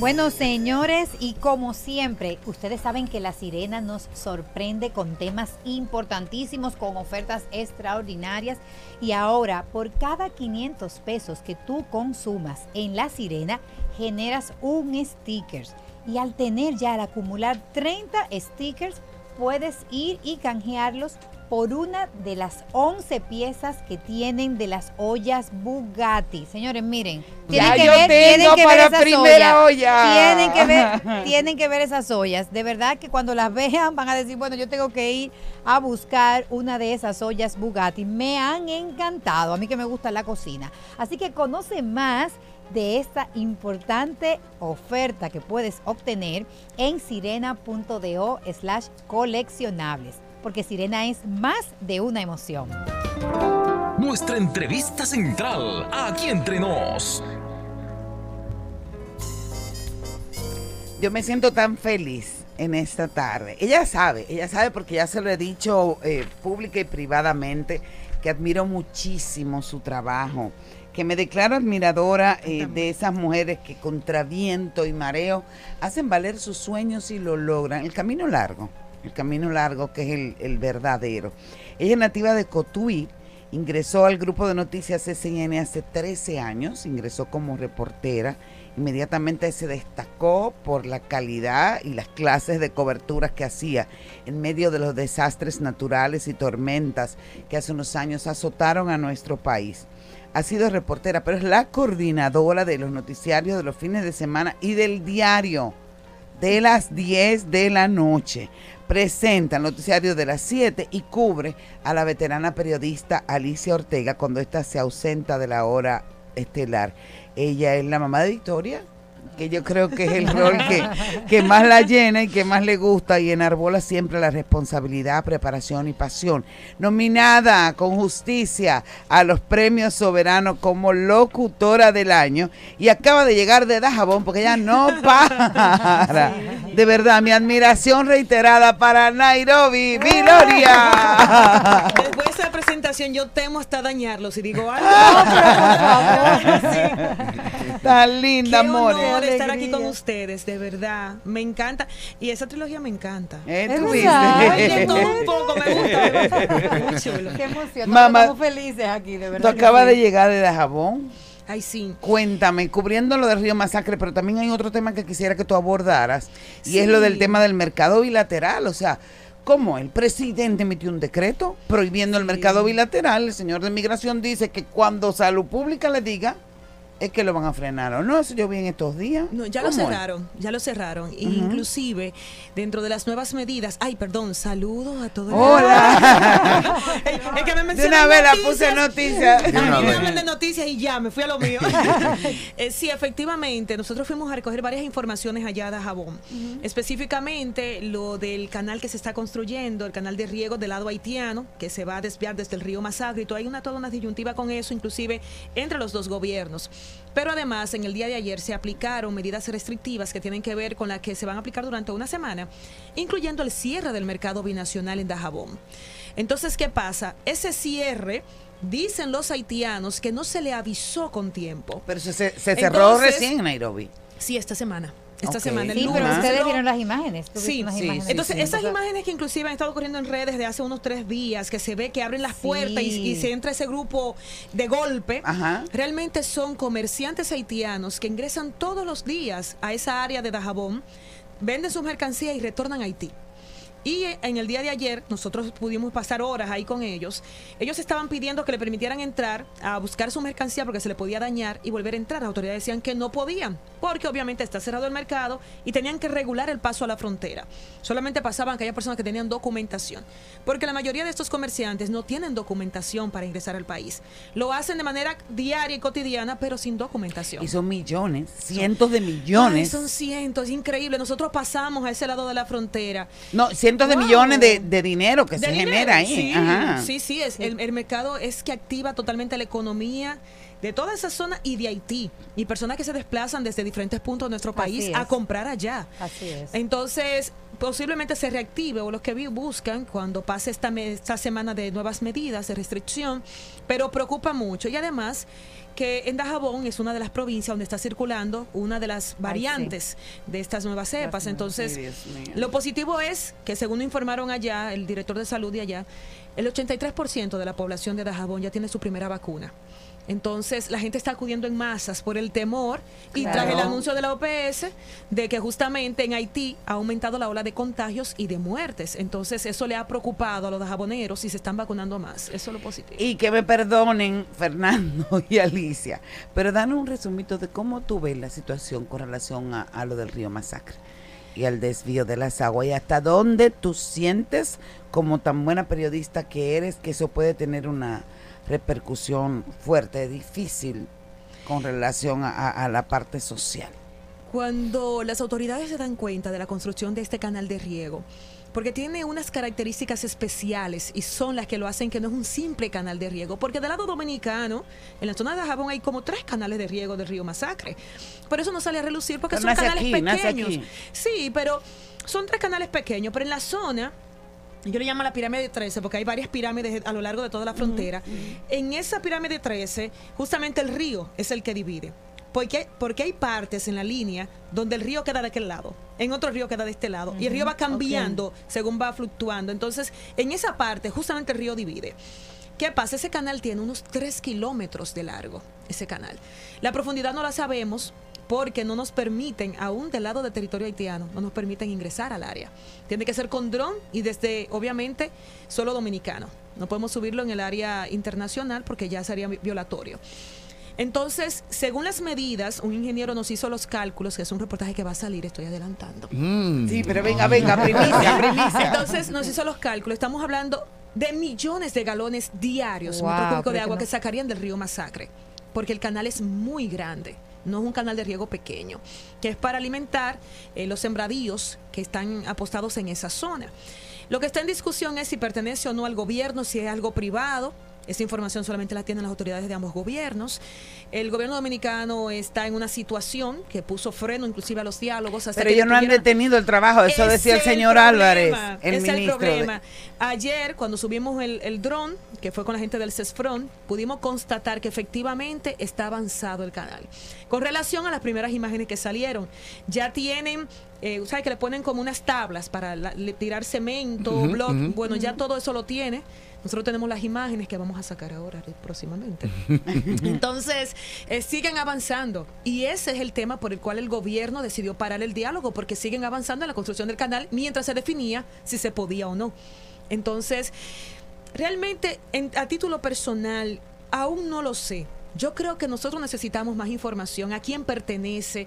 Bueno, señores, y como siempre, ustedes saben que la sirena nos sorprende con temas importantísimos, con ofertas extraordinarias. Y ahora, por cada 500 pesos que tú consumas en la sirena, generas un sticker. Y al tener ya, al acumular 30 stickers, puedes ir y canjearlos por una de las 11 piezas que tienen de las ollas Bugatti. Señores, miren, Ya tienen que yo ver, tienen que ver esas primera ollas. olla. Tienen que ver, tienen que ver esas ollas. De verdad que cuando las vean van a decir, bueno, yo tengo que ir a buscar una de esas ollas Bugatti. Me han encantado, a mí que me gusta la cocina. Así que conoce más de esta importante oferta que puedes obtener en sirena.do slash coleccionables. Porque Sirena es más de una emoción. Nuestra entrevista central, aquí entre nos. Yo me siento tan feliz en esta tarde. Ella sabe, ella sabe porque ya se lo he dicho eh, pública y privadamente que admiro muchísimo su trabajo, que me declaro admiradora eh, de esas mujeres que contra viento y mareo hacen valer sus sueños y lo logran. El camino largo, el camino largo que es el, verdadero. Ella es nativa de Cotuí, ingresó al grupo de noticias SCN hace 13 años, ingresó como reportera inmediatamente se destacó por la calidad y las clases de coberturas que hacía en medio de los desastres naturales y tormentas que hace unos años azotaron a nuestro país. Ha sido reportera, pero es la coordinadora de los noticiarios de los fines de semana y del diario de las 10 de la noche. Presenta el noticiario de las 7 y cubre a la veterana periodista Alicia Ortega cuando ésta se ausenta de la hora estelar. Ella es la mamá de Victoria, que yo creo que es el rol que, que más la llena y que más le gusta y enarbola siempre la responsabilidad, preparación y pasión. Nominada con justicia a los premios soberanos como locutora del año y acaba de llegar de Dajabón porque ella no para. De verdad, mi admiración reiterada para Nairobi, Viloria. Después de esa presentación yo temo hasta dañarlo si digo algo. Tan linda, amor. Estar aquí con ustedes, de verdad. Me encanta. Y esa trilogía me encanta. Eh, tú. Ay, todo un poco, me gusta. Muy chulo. Qué emoción. Mamá, Estamos felices aquí, de Tú verdad. que acabas sí. de llegar de Dajabón. Ay, sí. Cuéntame, cubriendo lo del Río Masacre, pero también hay otro tema que quisiera que tú abordaras, y Sí. es lo del tema del mercado bilateral. O sea, ¿cómo el presidente emitió un decreto prohibiendo el mercado bilateral? El señor de Migración dice que cuando Salud Pública le diga, es que lo van a frenar o no. Eso yo vi en estos días. No, ya lo cerraron, ya lo cerraron. Inclusive, dentro de las nuevas medidas, ay, perdón, saludos a todos. Hola. es que me De una vez la puse noticias. De una A mí me vez. hablan de noticias y ya, me fui a lo mío. Eh, sí, efectivamente, nosotros fuimos a recoger varias informaciones allá a Dajabón. Específicamente lo del canal que se está construyendo, el canal de riego del lado haitiano, que se va a desviar desde el río Masagre. Y todo, hay una, toda una disyuntiva con eso, inclusive entre los dos gobiernos. Pero además, en el día de ayer se aplicaron medidas restrictivas que tienen que ver con las que se van a aplicar durante una semana, incluyendo el cierre del mercado binacional en Dajabón. Entonces, ¿qué pasa? Ese cierre, dicen los haitianos que no se le avisó con tiempo. Pero se, cerró Entonces, recién en Nairobi. Sí, esta semana. Esta semana, el Sí, lunes. pero ustedes vieron las imágenes. Sí, unas sí, imágenes. sí, entonces, sí. esas imágenes que inclusive han estado corriendo en redes de hace unos tres días, que se ve que abren las Sí. puertas y, y se entra ese grupo de golpe, Ajá. realmente son comerciantes haitianos que ingresan todos los días a esa área de Dajabón, venden sus mercancías y retornan a Haití. Y en el día de ayer nosotros pudimos pasar horas ahí con ellos. Ellos estaban pidiendo que le permitieran entrar a buscar su mercancía porque se le podía dañar y volver a entrar. Las autoridades decían que no podían porque obviamente está cerrado el mercado y tenían que regular el paso a la frontera. Solamente pasaban aquellas personas que tenían documentación. Porque la mayoría de estos comerciantes no tienen documentación para ingresar al país. Lo hacen de manera diaria y cotidiana pero sin documentación. Y son millones, cientos de Ay, millones. son cientos, increíble. Nosotros pasamos a ese lado de la frontera. No, cientos de Wow. millones de, de dinero que De se dinero, genera ahí. Sí, Ajá. sí, sí, es, El, el mercado es que activa totalmente la economía de toda esa zona y de Haití. Y personas que se desplazan desde diferentes puntos de nuestro país a comprar allá. Así es. Entonces, posiblemente se reactive o los que buscan cuando pase esta, esta semana de nuevas medidas de restricción, pero preocupa mucho. Y además que en Dajabón es una de las provincias donde está circulando una de las variantes de estas nuevas cepas. Entonces, Ay, lo positivo es que según informaron allá, el director de salud de allá, el 83% de la población de Dajabón ya tiene su primera vacuna. Entonces la gente está acudiendo en masas por el temor y Claro. tras el anuncio de la OPS de que justamente en Haití ha aumentado la ola de contagios y de muertes. Entonces eso le ha preocupado a los dajaboneros y se están vacunando más. Eso es lo positivo. Y que me perdonen, Fernando y Alicia, pero danos un resumito de cómo tú ves la situación con relación a, a lo del río Masacre y al desvío de las aguas y hasta dónde tú sientes, como tan buena periodista que eres, que eso puede tener una repercusión fuerte, difícil con relación a, la parte social. Cuando las autoridades se dan cuenta de la construcción de este canal de riego, porque tiene unas características especiales y son las que lo hacen que no es un simple canal de riego. Porque del lado dominicano, en la zona de Jabón hay como tres canales de riego del río Masacre. Pero eso no sale a relucir porque Pero son canales aquí, pequeños. Sí, pero son tres canales pequeños. Pero en la zona, yo le llamo la pirámide 13 porque hay varias pirámides a lo largo de toda la frontera. En esa pirámide 13, justamente el río es el que divide. Porque, porque hay partes en la línea donde el río queda de aquel lado, en otro río queda de este lado, y el río va cambiando según va fluctuando. Entonces, en esa parte, justamente el río divide. ¿Qué pasa? Ese canal tiene unos 3 kilómetros de largo, ese canal. La profundidad no la sabemos porque no nos permiten, aún del lado del territorio haitiano, no nos permiten ingresar al área. Tiene que ser con dron y desde, obviamente, solo dominicano. No podemos subirlo en el área internacional porque ya sería vi- violatorio. Entonces, según las medidas, un ingeniero nos hizo los cálculos, que es un reportaje que va a salir, estoy adelantando. Sí, pero venga, venga, primicia, primicia. Entonces nos hizo los cálculos. Estamos hablando de millones de galones diarios, Wow, metro cúbico de agua que que sacarían del río Masacre, porque el canal es muy grande. No es un canal de riego pequeño, que es para alimentar eh, los sembradíos que están apostados en esa zona. Lo que está en discusión es si pertenece o no al gobierno, si es algo privado. Esa información solamente la tienen las autoridades de ambos gobiernos. El gobierno dominicano está en una situación que puso freno inclusive a los diálogos. hasta Pero que ellos no han detenido el trabajo, eso decía el señor problema, Álvarez, el ese es ministro. de- problema. Ayer, cuando subimos el, el dron, que fue con la gente del CESFRON, pudimos constatar que efectivamente está avanzado el canal. Con relación a las primeras imágenes que salieron, ya tienen, eh, ¿sabes? Que le ponen como unas tablas para la- le- tirar cemento, block. ujú. Bueno, ya todo eso lo tiene. Nosotros tenemos las imágenes que vamos a sacar ahora eh, próximamente. Entonces, eh, siguen avanzando. Y ese es el tema por el cual el gobierno decidió parar el diálogo, porque siguen avanzando en la construcción del canal mientras se definía si se podía o no. Entonces, realmente, en- a título personal, aún no lo sé. Yo creo que nosotros necesitamos más información, a quién pertenece,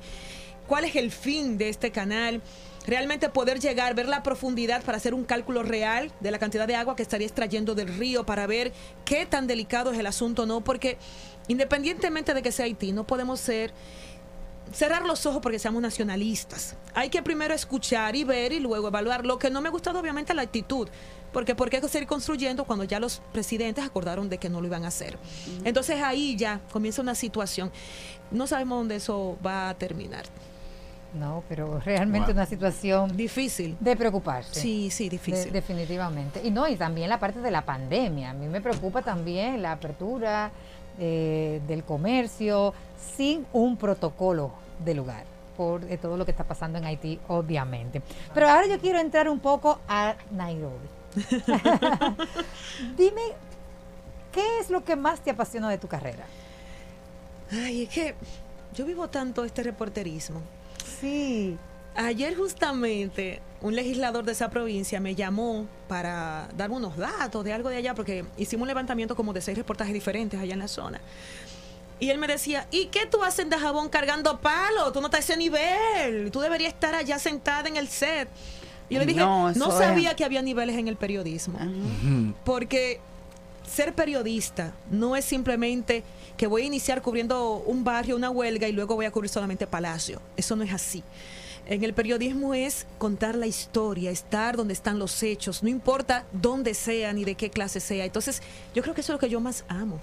cuál es el fin de este canal, realmente poder llegar, ver la profundidad para hacer un cálculo real de la cantidad de agua que estaría extrayendo del río, para ver qué tan delicado es el asunto no, porque independientemente de que sea Haití, no podemos ser cerrar los ojos porque seamos nacionalistas. Hay que primero escuchar y ver y luego evaluar. Lo que no me ha gustado obviamente es la actitud, porque ¿por qué seguir construyendo cuando ya los presidentes acordaron de que no lo iban a hacer? Entonces ahí ya comienza una situación. No sabemos dónde eso va a terminar. No, pero realmente Wow. una situación difícil de preocuparse. Sí, sí, difícil. De- definitivamente. Y no, y también la parte de la pandemia. A mí me preocupa también la apertura eh, del comercio sin un protocolo de lugar por eh, todo lo que está pasando en Haití, obviamente. Pero ahora yo quiero entrar un poco a Nairobi. Dime, ¿qué es lo que más te apasiona de tu carrera? Ay, es que yo vivo tanto este reporterismo. Sí. Ayer justamente un legislador de esa provincia me llamó para darme unos datos de algo de allá, porque hicimos un levantamiento como de seis reportajes diferentes allá en la zona. Y él me decía, ¿y qué tú haces de jabón cargando palos? Tú no estás a ese nivel. Tú deberías estar allá sentada en el set. Y yo le dije, No, no, eso es- sabía que había niveles en el periodismo. Porque ser periodista no es simplemente que voy a iniciar cubriendo un barrio, una huelga y luego voy a cubrir solamente Palacio. Eso no es así. En el periodismo es contar la historia, estar donde están los hechos, no importa dónde sea ni de qué clase sea. Entonces, yo creo que eso es lo que yo más amo.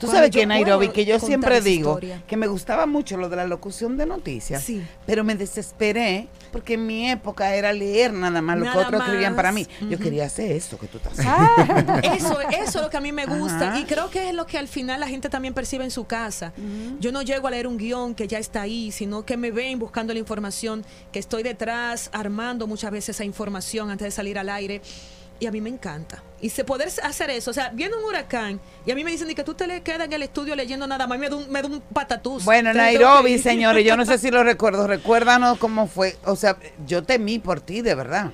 Tú Cuando sabes que Nairobi, que yo siempre digo historia. que me gustaba mucho lo de la locución de noticias, pero me desesperé porque en mi época era leer nada más lo que Nada otros escribían para mí. Yo quería hacer eso que tú estás Ah. haciendo. Eso, eso es lo que a mí me gusta Ajá. y creo que es lo que al final la gente también percibe en su casa. Yo no llego a leer un guion que ya está ahí, sino que me ven buscando la información, que estoy detrás armando muchas veces esa información antes de salir al aire. Y a mí me encanta. Y se poder hacer eso, o sea, viene un huracán y a mí me dicen "Di que tú te le quedas en el estudio leyendo nada más, me da un, me da un patatús. Bueno, Nairobi, ir. señores, yo no sé si lo recuerdo. Recuérdanos cómo fue. O sea, yo temí por ti, de verdad.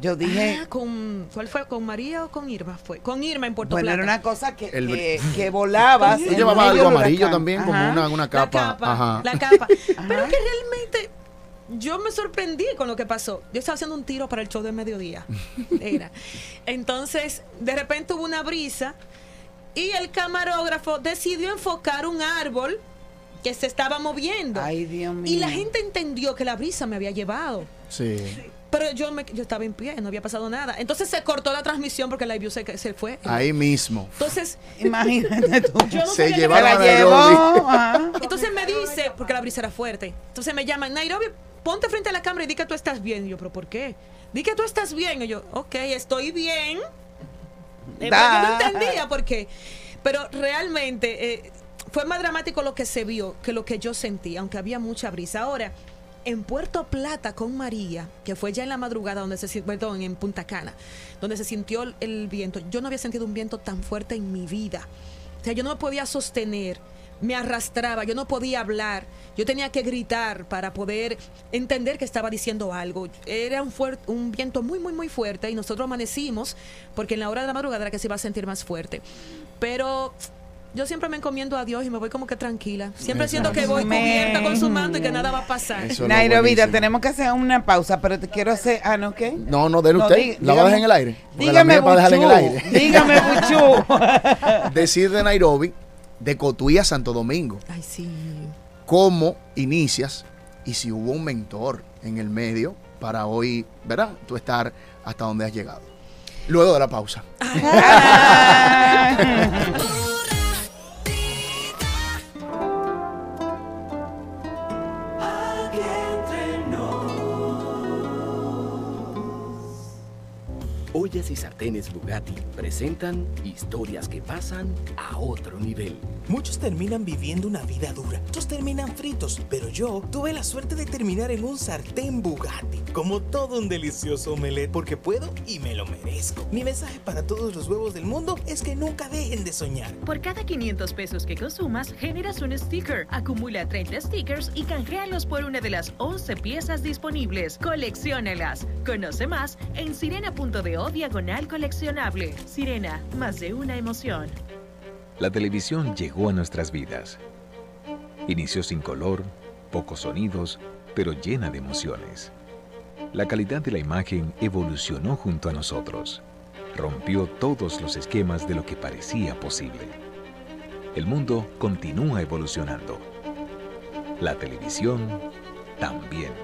Yo dije, Ah, con, ¿Cuál fue? ¿Con María o con Irma? Fue con Irma en Puerto bueno, Plata. era una cosa que, El- que, que volabas. Llevabas medio algo amarillo huracán. también, como Ajá. una, una capa. Ajá. La capa. Pero que realmente yo me sorprendí con lo que pasó. Yo estaba haciendo un tiro para el show de mediodía. Era. Entonces, de repente hubo una brisa y el camarógrafo decidió enfocar un árbol que se estaba moviendo. Ay, Dios mío. Y la gente entendió que la brisa me había llevado. Sí. Pero yo, me, yo estaba en pie, no había pasado nada. Entonces se cortó la transmisión porque la view se, se fue. Ahí mismo. Entonces, imagínate tú. Yo no Se sabía llevaron que a la Nairobi. Entonces me dice, porque la brisa era fuerte. Entonces me llaman, Nairobi, ponte frente a la cámara y di que tú estás bien. Y yo, ¿pero por qué? Di que tú estás bien. Y yo, ok, estoy bien. Eh, pero yo no entendía por qué. Pero realmente eh, fue más dramático lo que se vio que lo que yo sentí, aunque había mucha brisa. Ahora, en Puerto Plata con María, que fue ya en la madrugada, donde se perdón, en Punta Cana, donde se sintió el, viento. Yo no había sentido un viento tan fuerte en mi vida. O sea, yo no podía sostener, me arrastraba, yo no podía hablar, yo tenía que gritar para poder entender que estaba diciendo algo. Era un, un viento muy, muy, muy fuerte y nosotros amanecimos porque en la hora de la madrugada era que se iba a sentir más fuerte. Pero yo siempre me encomiendo a Dios y me voy como que tranquila. Siempre siento que voy cubierta con su manto y que nada va a pasar. Buenísimo. tenemos que hacer una pausa, pero te quiero hacer. Ah, ¿no qué? No, no, dele No, usted. la va a dejar en el aire. Dígame, dejarla en el aire. Dígame, Buchú. Decir de Nairobi, de Cotuí a Santo Domingo. Ay, sí. ¿Cómo inicias? Y si hubo un mentor en el medio para hoy, ¿verdad? Tú estar hasta donde has llegado. Luego de la pausa. Ollas y sartenes Bugatti presentan historias que pasan a otro nivel. Muchos terminan viviendo una vida dura, otros terminan fritos, pero yo tuve la suerte de terminar en un sartén Bugatti, como todo un delicioso omelette, porque puedo y me lo merezco. Mi mensaje para todos los huevos del mundo es que nunca dejen de soñar. Por cada 500 pesos que consumas, generas un sticker. Acumula 30 stickers y canjealos por una de las 11 piezas disponibles. Colecciónalas. Conoce más en sirena.do diagonal coleccionable. Sirena, más de una emoción. La televisión llegó a nuestras vidas. Inició sin color, pocos sonidos, pero llena de emociones. La calidad de la imagen evolucionó junto a nosotros. Rompió todos los esquemas de lo que parecía posible. El mundo continúa evolucionando. La televisión también.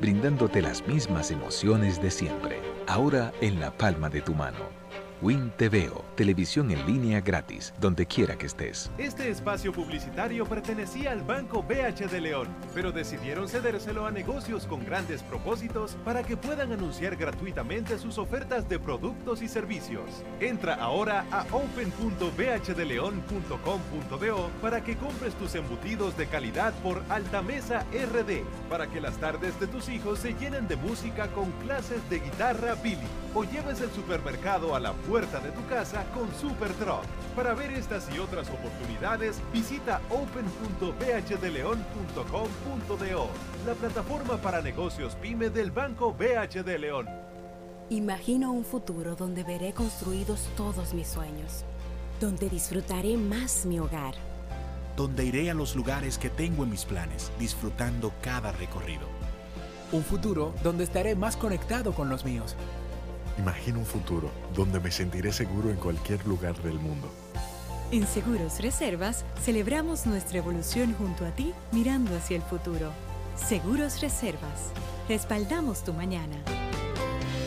Brindándote las mismas emociones de siempre, ahora en la palma de tu mano. Win TVO, televisión en línea gratis, donde quiera que estés. Este espacio publicitario pertenecía al Banco BH de León, pero decidieron cedérselo a negocios con grandes propósitos para que puedan anunciar gratuitamente sus ofertas de productos y servicios. Entra ahora a open.bhdeleon.com.do para que compres tus embutidos de calidad por Altamesa RD, para que las tardes de tus hijos se llenen de música con clases de guitarra Billy, o lleves el supermercado a la puerta de tu casa con Super Truck. Para ver estas y otras oportunidades, visita open.bhdeleon.com.do, la plataforma para negocios pyme del Banco BH de León. Imagino un futuro donde veré construidos todos mis sueños, donde disfrutaré más mi hogar. donde iré a los lugares que tengo en mis planes, disfrutando cada recorrido. Un futuro donde estaré más conectado con los míos. Imagino un futuro donde me sentiré seguro en cualquier lugar del mundo. En Seguros Reservas celebramos nuestra evolución junto a ti mirando hacia el futuro. Seguros Reservas. Respaldamos tu mañana.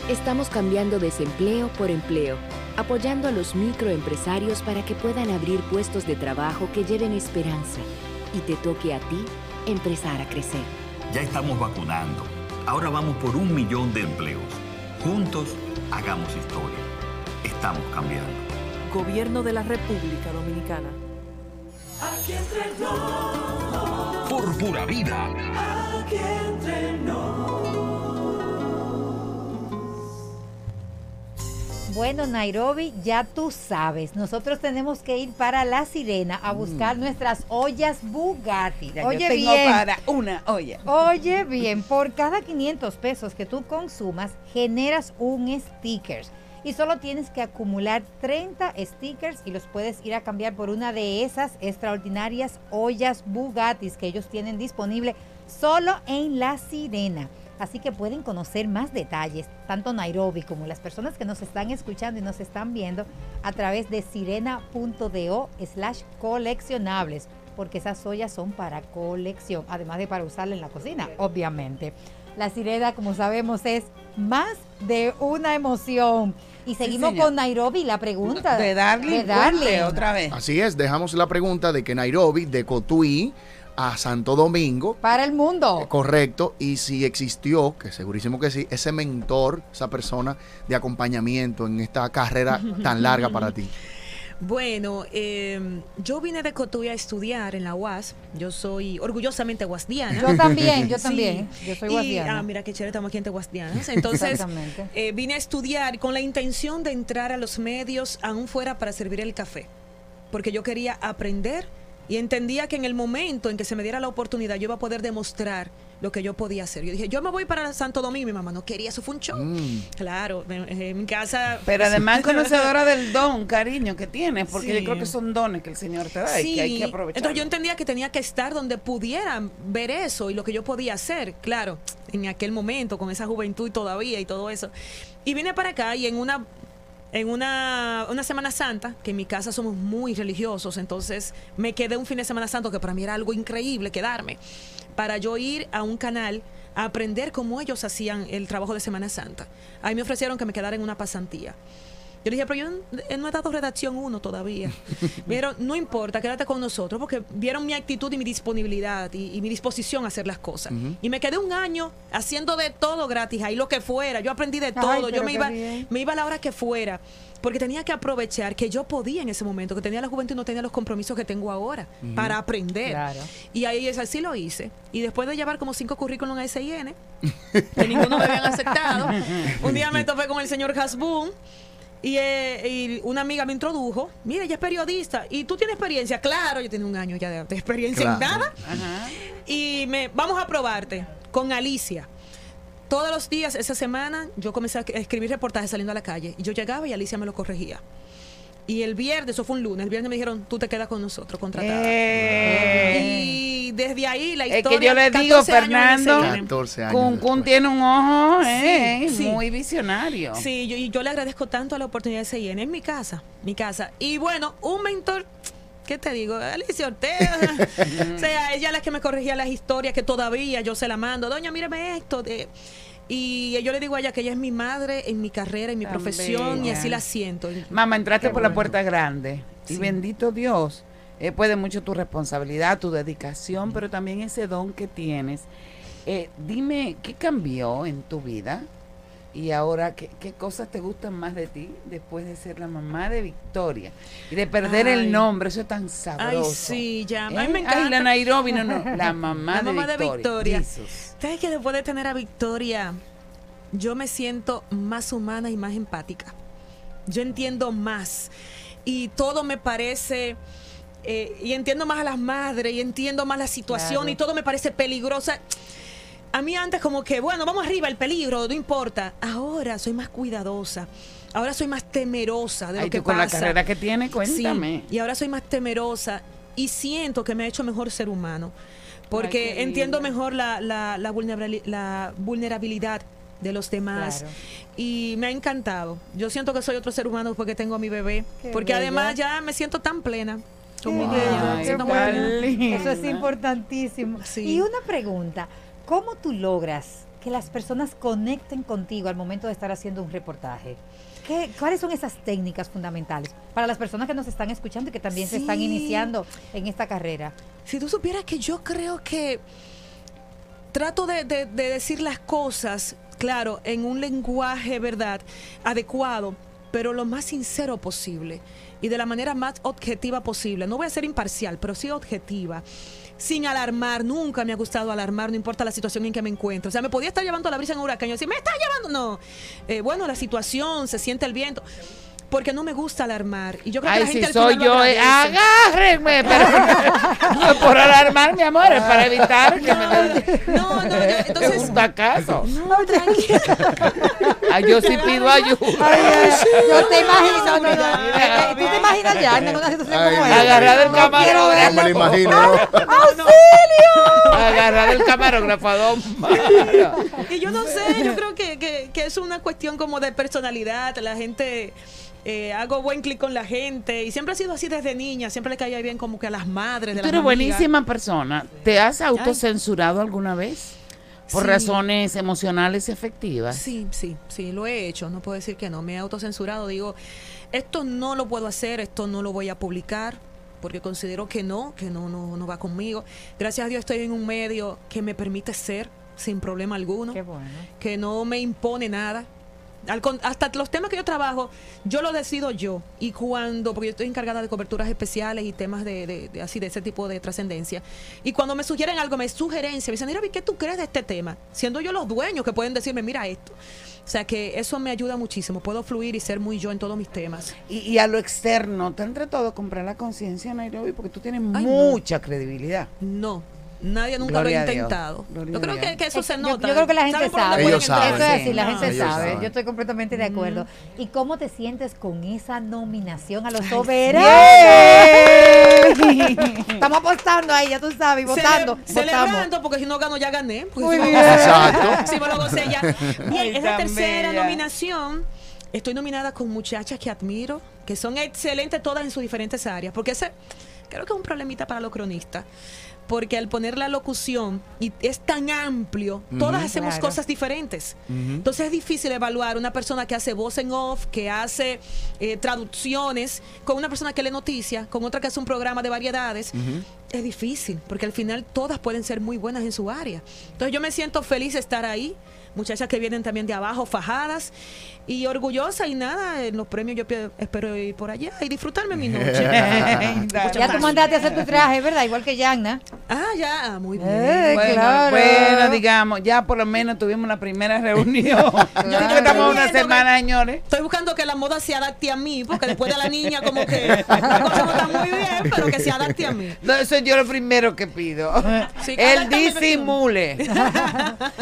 Estamos cambiando desempleo por empleo, apoyando a los microempresarios para que puedan abrir puestos de trabajo que lleven esperanza y te toque a ti empezar a crecer. Ya estamos vacunando. Ahora vamos por un millón de empleos. Juntos, hagamos historia. Estamos cambiando. Gobierno de la República Dominicana. Aquí entre nos. Por pura vida. Aquí entre Bueno, Nairobi, ya tú sabes, nosotros tenemos que ir para La Sirena a buscar nuestras ollas Bugatti. Ya yo Oye tengo bien. para una olla. Oye bien, por cada 500 pesos que tú consumas, generas un sticker. Y solo tienes que acumular 30 stickers y los puedes ir a cambiar por una de esas extraordinarias ollas Bugattis que ellos tienen disponible solo en La Sirena. Así que pueden conocer más detalles, tanto Nairobi como las personas que nos están escuchando y nos están viendo a través de sirena.do slash coleccionables, porque esas ollas son para colección, además de para usarla en la cocina, obviamente. La sirena, como sabemos, es más de una emoción. Y seguimos con Nairobi, la pregunta. De Darling, de Darling. otra vez. Así es, dejamos la pregunta de que Nairobi, de Cotuí a Santo Domingo, Para el mundo. correcto, y si existió, que segurísimo que sí, ese mentor, esa persona de acompañamiento en esta carrera tan larga para ti. Bueno, eh, yo vine de Cotuí a estudiar en la UAS. Yo soy orgullosamente guasdiana. Yo también, yo Sí. también. Yo soy Y, guasdiana. ah, mira qué chévere, estamos aquí entre guasdianas. Entonces, Exactamente. eh, vine a estudiar con la intención de entrar a los medios, aún fuera para servir el café. Porque yo quería aprender y entendía que en el momento en que se me diera la oportunidad, yo iba a poder demostrar lo que yo podía hacer. Yo dije, yo me voy para Santo Domingo. Mi mamá no quería, eso fue un show. Claro, en, en mi casa. Pero además conocedora del don, cariño, que tienes, porque Sí. yo creo que son dones que el Señor te da y que hay que aprovechar. Entonces yo entendía que tenía que estar donde pudieran ver eso y lo que yo podía hacer, claro, en aquel momento, con esa juventud todavía y todo eso. Y vine para acá y en una en una, una Semana Santa, que en mi casa somos muy religiosos, entonces me quedé un fin de Semana Santo que para mí era algo increíble quedarme, para yo ir a un canal a aprender cómo ellos hacían el trabajo de Semana Santa. Ahí me ofrecieron que me quedara en una pasantía. Yo le dije, pero yo no- no he dado redacción 1 todavía. Pero no importa, quédate con nosotros, porque vieron mi actitud y mi disponibilidad y, y mi disposición a hacer las cosas. Y me quedé un año haciendo de todo gratis, ahí lo que fuera. Yo aprendí de todo. yo me iba, bien. me iba a la hora que fuera. Porque tenía que aprovechar que yo podía en ese momento, que tenía la juventud y no tenía los compromisos que tengo ahora para aprender. Claro. Y ahí es así lo hice. Y después de llevar como cinco currículums a SIN, que ninguno me habían aceptado, un día me topé con el señor Hasbun. Y, eh, y una amiga me introdujo, mira, ella es periodista y tú tienes experiencia, claro, yo tengo un año ya de, de experiencia en nada. Y me vamos a probarte con Alicia. Todos los días esa semana yo comencé a escribir reportajes saliendo a la calle y yo llegaba y Alicia me lo corregía. Y el viernes, eso fue un lunes, el viernes me dijeron, tú te quedas con nosotros, contratada. Eh. Y desde ahí la Es historia... que yo le digo, 14 años en Fernando, SN. 14 años Kun Kun tiene un ojo eh, Sí, sí. muy visionario. Sí, yo, y yo le agradezco tanto a la oportunidad de CIN. Es mi casa, mi casa. Y bueno, un mentor, ¿qué te digo? Alicia Ortega. o sea, ella es la que me corregía las historias que todavía yo se la mando. Doña, mírame esto. de- Y yo le digo a ella que ella es mi madre en mi carrera, en mi Tan profesión, y así la siento. Mamá, entraste Qué por la puerta grande. Y Sí. bendito Dios. Eh, puede mucho tu responsabilidad, tu dedicación, pero también ese don que tienes. Eh, dime, ¿qué cambió en tu vida? Y ahora, ¿qué, qué cosas te gustan más de ti después de ser la mamá de Victoria? Y de perder Ay. el nombre, eso es tan sabroso. Ay, sí, ya. ¿Eh? me Ay, encanta. la Nairobi, no, no. La mamá, La mamá de de Victoria. ¿Sabes que después de tener a Victoria, yo me siento más humana y más empática? Yo entiendo más. Y todo me parece. Eh, y entiendo más a las madres, y entiendo más la situación, Claro. y todo me parece peligrosa. A mí antes como que, bueno, vamos arriba, el peligro, no importa. Ahora soy más cuidadosa. Ahora soy más temerosa de Ay, lo que tú con la pasa. carrera que tiene, Sí, cuéntame. y ahora soy más temerosa y siento que me ha hecho mejor ser humano. Porque Ay, entiendo mejor la, la, la vulnerabili- la vulnerabilidad de los demás. Claro. Y me ha encantado. Yo siento que soy otro ser humano porque tengo a mi bebé. Qué porque además ya me siento tan plena. Bello. plena. Eso es importantísimo. Y una pregunta, ¿cómo tú logras que las personas conecten contigo al momento de estar haciendo un reportaje? ¿Qué, ¿Cuáles son esas técnicas fundamentales para las personas que nos están escuchando y que también se están iniciando en esta carrera? Si tú supieras que yo creo que trato de, de- de decir las cosas, claro, en un lenguaje, ¿verdad?, adecuado, pero lo más sincero posible y de la manera más objetiva posible. No voy a ser imparcial, pero sí objetiva. Sin alarmar, nunca me ha gustado alarmar, no importa la situación en que me encuentro. O sea, me podía estar llevando la brisa en un huracán y decir, me está llevando. No, Eh, bueno, la situación, se siente el viento. Porque no me gusta alarmar. Y yo creo que Ay, la gente si soy yo, eh, agradece. agárrenme. Pero, no por alarmar, mi amor, es para evitar que me den no, no, entonces, un. No, tranquila. Ay, yo sí pido ayuda. Yo te imagino, no, no, eh, tú te imaginas ya en una situación Ay, como esta. Agarrada del No camarógrafo. verlo. me lo imagino. ¡Auxilio! Agarrada del camarógrafo a dos. Y yo no sé, yo creo que, que- que es una cuestión como de personalidad. La gente, eh, hago buen clic con la gente. Y siempre ha sido así desde niña. Siempre le caía bien como que a las madres de Tú eres buenísima persona. ¿Te has autocensurado alguna vez? por Sí. razones emocionales y efectivas. Sí, sí, sí, lo he hecho, no puedo decir que no, me he autocensurado, digo, esto no lo puedo hacer, esto no lo voy a publicar, porque considero que no, que no, no, no va conmigo. Gracias a Dios estoy en un medio que me permite ser sin problema alguno, que no me impone nada. Al hasta los temas que yo trabajo, yo lo decido yo. Y cuando, porque yo estoy encargada de coberturas especiales y temas de, de- de así de ese tipo de trascendencia. Y cuando me sugieren algo, me sugerencia, me dicen, mira, ¿qué tú crees de este tema? Siendo yo los dueños que pueden decirme, mira esto. O sea que eso me ayuda muchísimo. Puedo fluir y ser muy yo en todos mis temas. Y, y a lo externo, te entre todo comprar la conciencia Nairobi porque tú tienes Ay, no. mucha credibilidad. No, nadie nunca Gloria lo ha intentado. Yo creo que, que eso Es se yo- nota. Yo, creo que la gente ¿Saben por dónde sabe. Ellos saben. Eso es así, la No, gente ellos sabe. saben. Yo estoy completamente de acuerdo. ¿Y cómo te sientes con esa nominación a los soberanos? Estamos apostando ahí, ya tú sabes, y votando. Cele- votamos. Celebrando, porque si no gano, ya gané. Pues Muy si bien. Exacto. Si me lo gocé ya. Bien, Ay, es la tercera bella. nominación. Estoy nominada con muchachas que admiro, que son excelentes todas en sus diferentes áreas. Porque ese creo que es un problemita para los cronistas. Porque al poner la locución y es tan amplio, todas hacemos Claro. cosas diferentes. Entonces es difícil evaluar una persona que hace voz en off, que hace eh, traducciones, con una persona que lee noticias, con otra que hace un programa de variedades. Es difícil, porque al final todas pueden ser muy buenas en su área. Entonces yo me siento feliz de estar ahí. Muchachas que vienen también de abajo, fajadas y orgullosa y nada, en los premios yo pe- espero ir por allá y disfrutarme mi noche. Ya tú mandaste a hacer tu traje, ¿verdad? Igual que Yanna. Ah, ya, muy bien. Eh, bueno, claro. bueno, digamos, ya por lo menos tuvimos la primera reunión. Yo que estamos una semana, señores. Estoy buscando que la moda se adapte a mí, porque después de la niña como que la cosa no está muy bien, pero que se adapte a mí. No, eso es yo lo primero que pido. Sí, El adáptame, disimule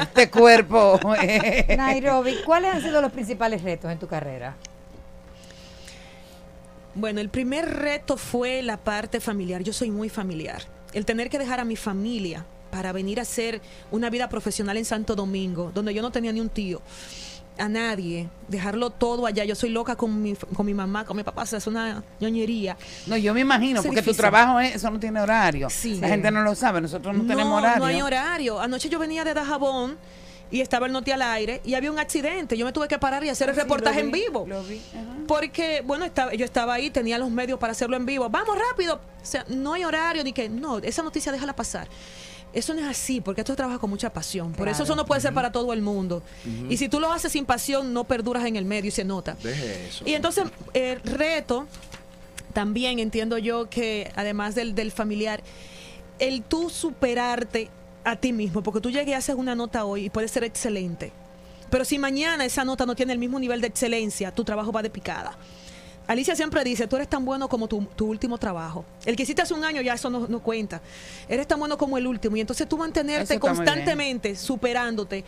este cuerpo. Nairobi, ¿cuáles han sido los principales retos en tu carrera? Bueno, el primer reto fue la parte familiar. Yo soy muy familiar. El tener que dejar a mi familia para venir a hacer una vida profesional en Santo Domingo, donde yo no tenía ni un tío, a nadie, dejarlo todo allá. Yo soy loca con mi, con mi mamá, con mi papá, o sea, es una ñoñería. No, yo me imagino, es porque tu trabajo es- eso no tiene horario. Sí. La gente no lo sabe, nosotros no, tenemos No, horario. no hay horario. Anoche yo venía de Dajabón y estaba el noti al aire y había un accidente. Yo me tuve que parar y hacer el Ah, sí, reportaje en vi, vivo. lo vi, ajá. Porque, bueno, estaba, yo estaba ahí, tenía los medios para hacerlo en vivo. Vamos rápido. O sea, no hay horario ni que, no, esa noticia déjala pasar. Eso no es así, porque esto trabaja con mucha pasión. Por eso Claro. eso no puede ser para todo el mundo. Y si tú lo haces sin pasión, no perduras en el medio y se nota. Deje eso. Y entonces, el reto, también entiendo yo que, además del, del familiar, el tú superarte a ti mismo, porque tú llegues y haces una nota hoy y puede ser excelente. Pero si mañana esa nota no tiene el mismo nivel de excelencia, tu trabajo va de picada. Alicia siempre dice, tú eres tan bueno como tu, tu último trabajo. El que hiciste hace un año ya eso no, no cuenta. Eres tan bueno como el último. Y entonces tú mantenerte constantemente superándote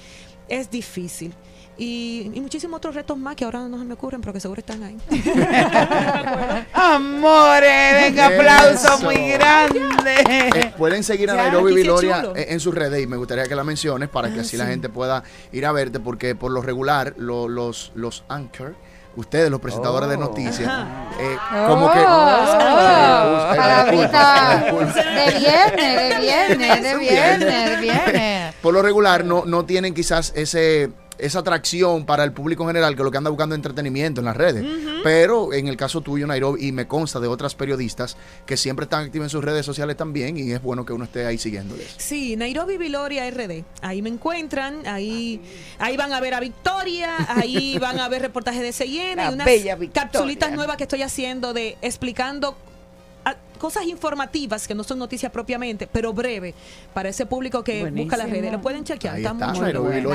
es difícil. Y, y muchísimos otros retos más que ahora no se me ocurren, pero que seguro están ahí. Amores, venga, aplauso Eso. muy grande. Eh, pueden seguir a Ya, Nairobi Viloria en, en sus redes y me gustaría que la menciones para que Ah, así la gente pueda ir a verte porque por lo regular lo- los, los anchor, ustedes los presentadores de Oh. noticias, eh, como que... Oh, Ay, palabrita de viernes, de viernes, de viernes, de viernes. Por lo regular no, no tienen quizás ese esa atracción para el público en general que lo que anda buscando es entretenimiento en las redes. Pero en el caso tuyo, Nairobi, y me consta de otras periodistas que siempre están activas en sus redes sociales también y es bueno que uno esté ahí siguiéndoles. Sí, Nairobi Viloria RD. Ahí me encuentran, ahí, ahí van a ver a Victoria, ahí van a ver reportajes de La y unas bella Victoria. capsulitas nuevas que estoy haciendo de explicando cosas informativas que no son noticias propiamente, pero breve para ese público que busca las redes. Lo pueden chequear. Ahí está está, muy bueno.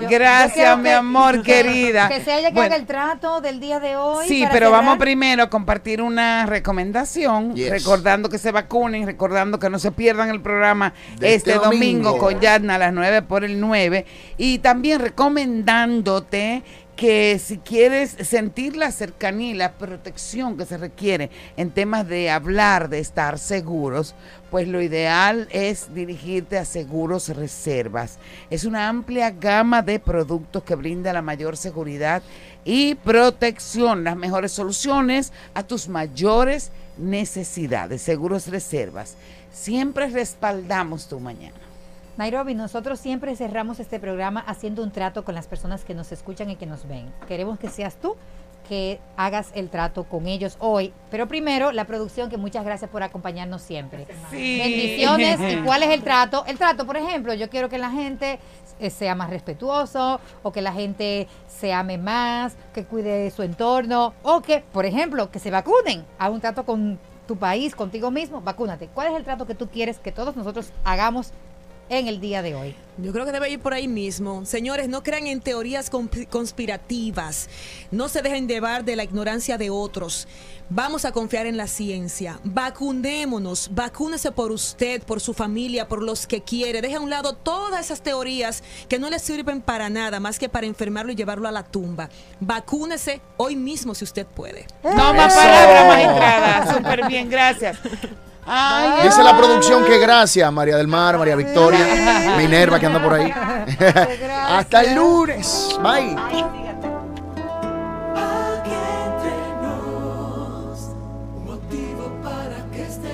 Yo- Gracias, yo mi que- amor querida. Que sea ella que Bueno, haga el trato del día de hoy. Sí, para pero cerrar. vamos primero a compartir una recomendación, Yes. recordando que se vacunen, recordando que no se pierdan el programa De este este domingo, domingo. con Yadna a las 9 por el 9 y también recomendándote que si quieres sentir la cercanía y la protección que se requiere en temas de hablar, de estar seguros, pues lo ideal es dirigirte a Seguros Reservas. Es una amplia gama de productos que brinda la mayor seguridad y protección, las mejores soluciones a tus mayores necesidades. Seguros Reservas. Siempre respaldamos tu mañana. Nairobi, nosotros siempre cerramos este programa haciendo un trato con las personas que nos escuchan y que nos ven. Queremos que seas tú que hagas el trato con ellos hoy. Pero primero, la producción, que muchas gracias por acompañarnos siempre. Sí. Bendiciones. ¿Y cuál es el trato? El trato, por ejemplo, yo quiero que la gente eh, sea más respetuoso o que la gente se ame más, que cuide su entorno o que, por ejemplo, que se vacunen. Haz un trato con tu país, contigo mismo, vacúnate. ¿Cuál es el trato que tú quieres que todos nosotros hagamos en el día de hoy? Yo creo que debe ir por ahí mismo. Señores, no crean en teorías consp- conspirativas. No se dejen llevar de la ignorancia de otros. Vamos a confiar en la ciencia. Vacunémonos. Vacúnese por usted, por su familia, por los que quiere. Deje a un lado todas esas teorías que no le sirven para nada más que para enfermarlo y llevarlo a la tumba. Vacúnese hoy mismo si usted puede. No más palabras, magistrada. Súper bien, gracias. Dice la producción que gracias, María del Mar, María Victoria, Minerva que anda por ahí. Hasta el lunes. Bye.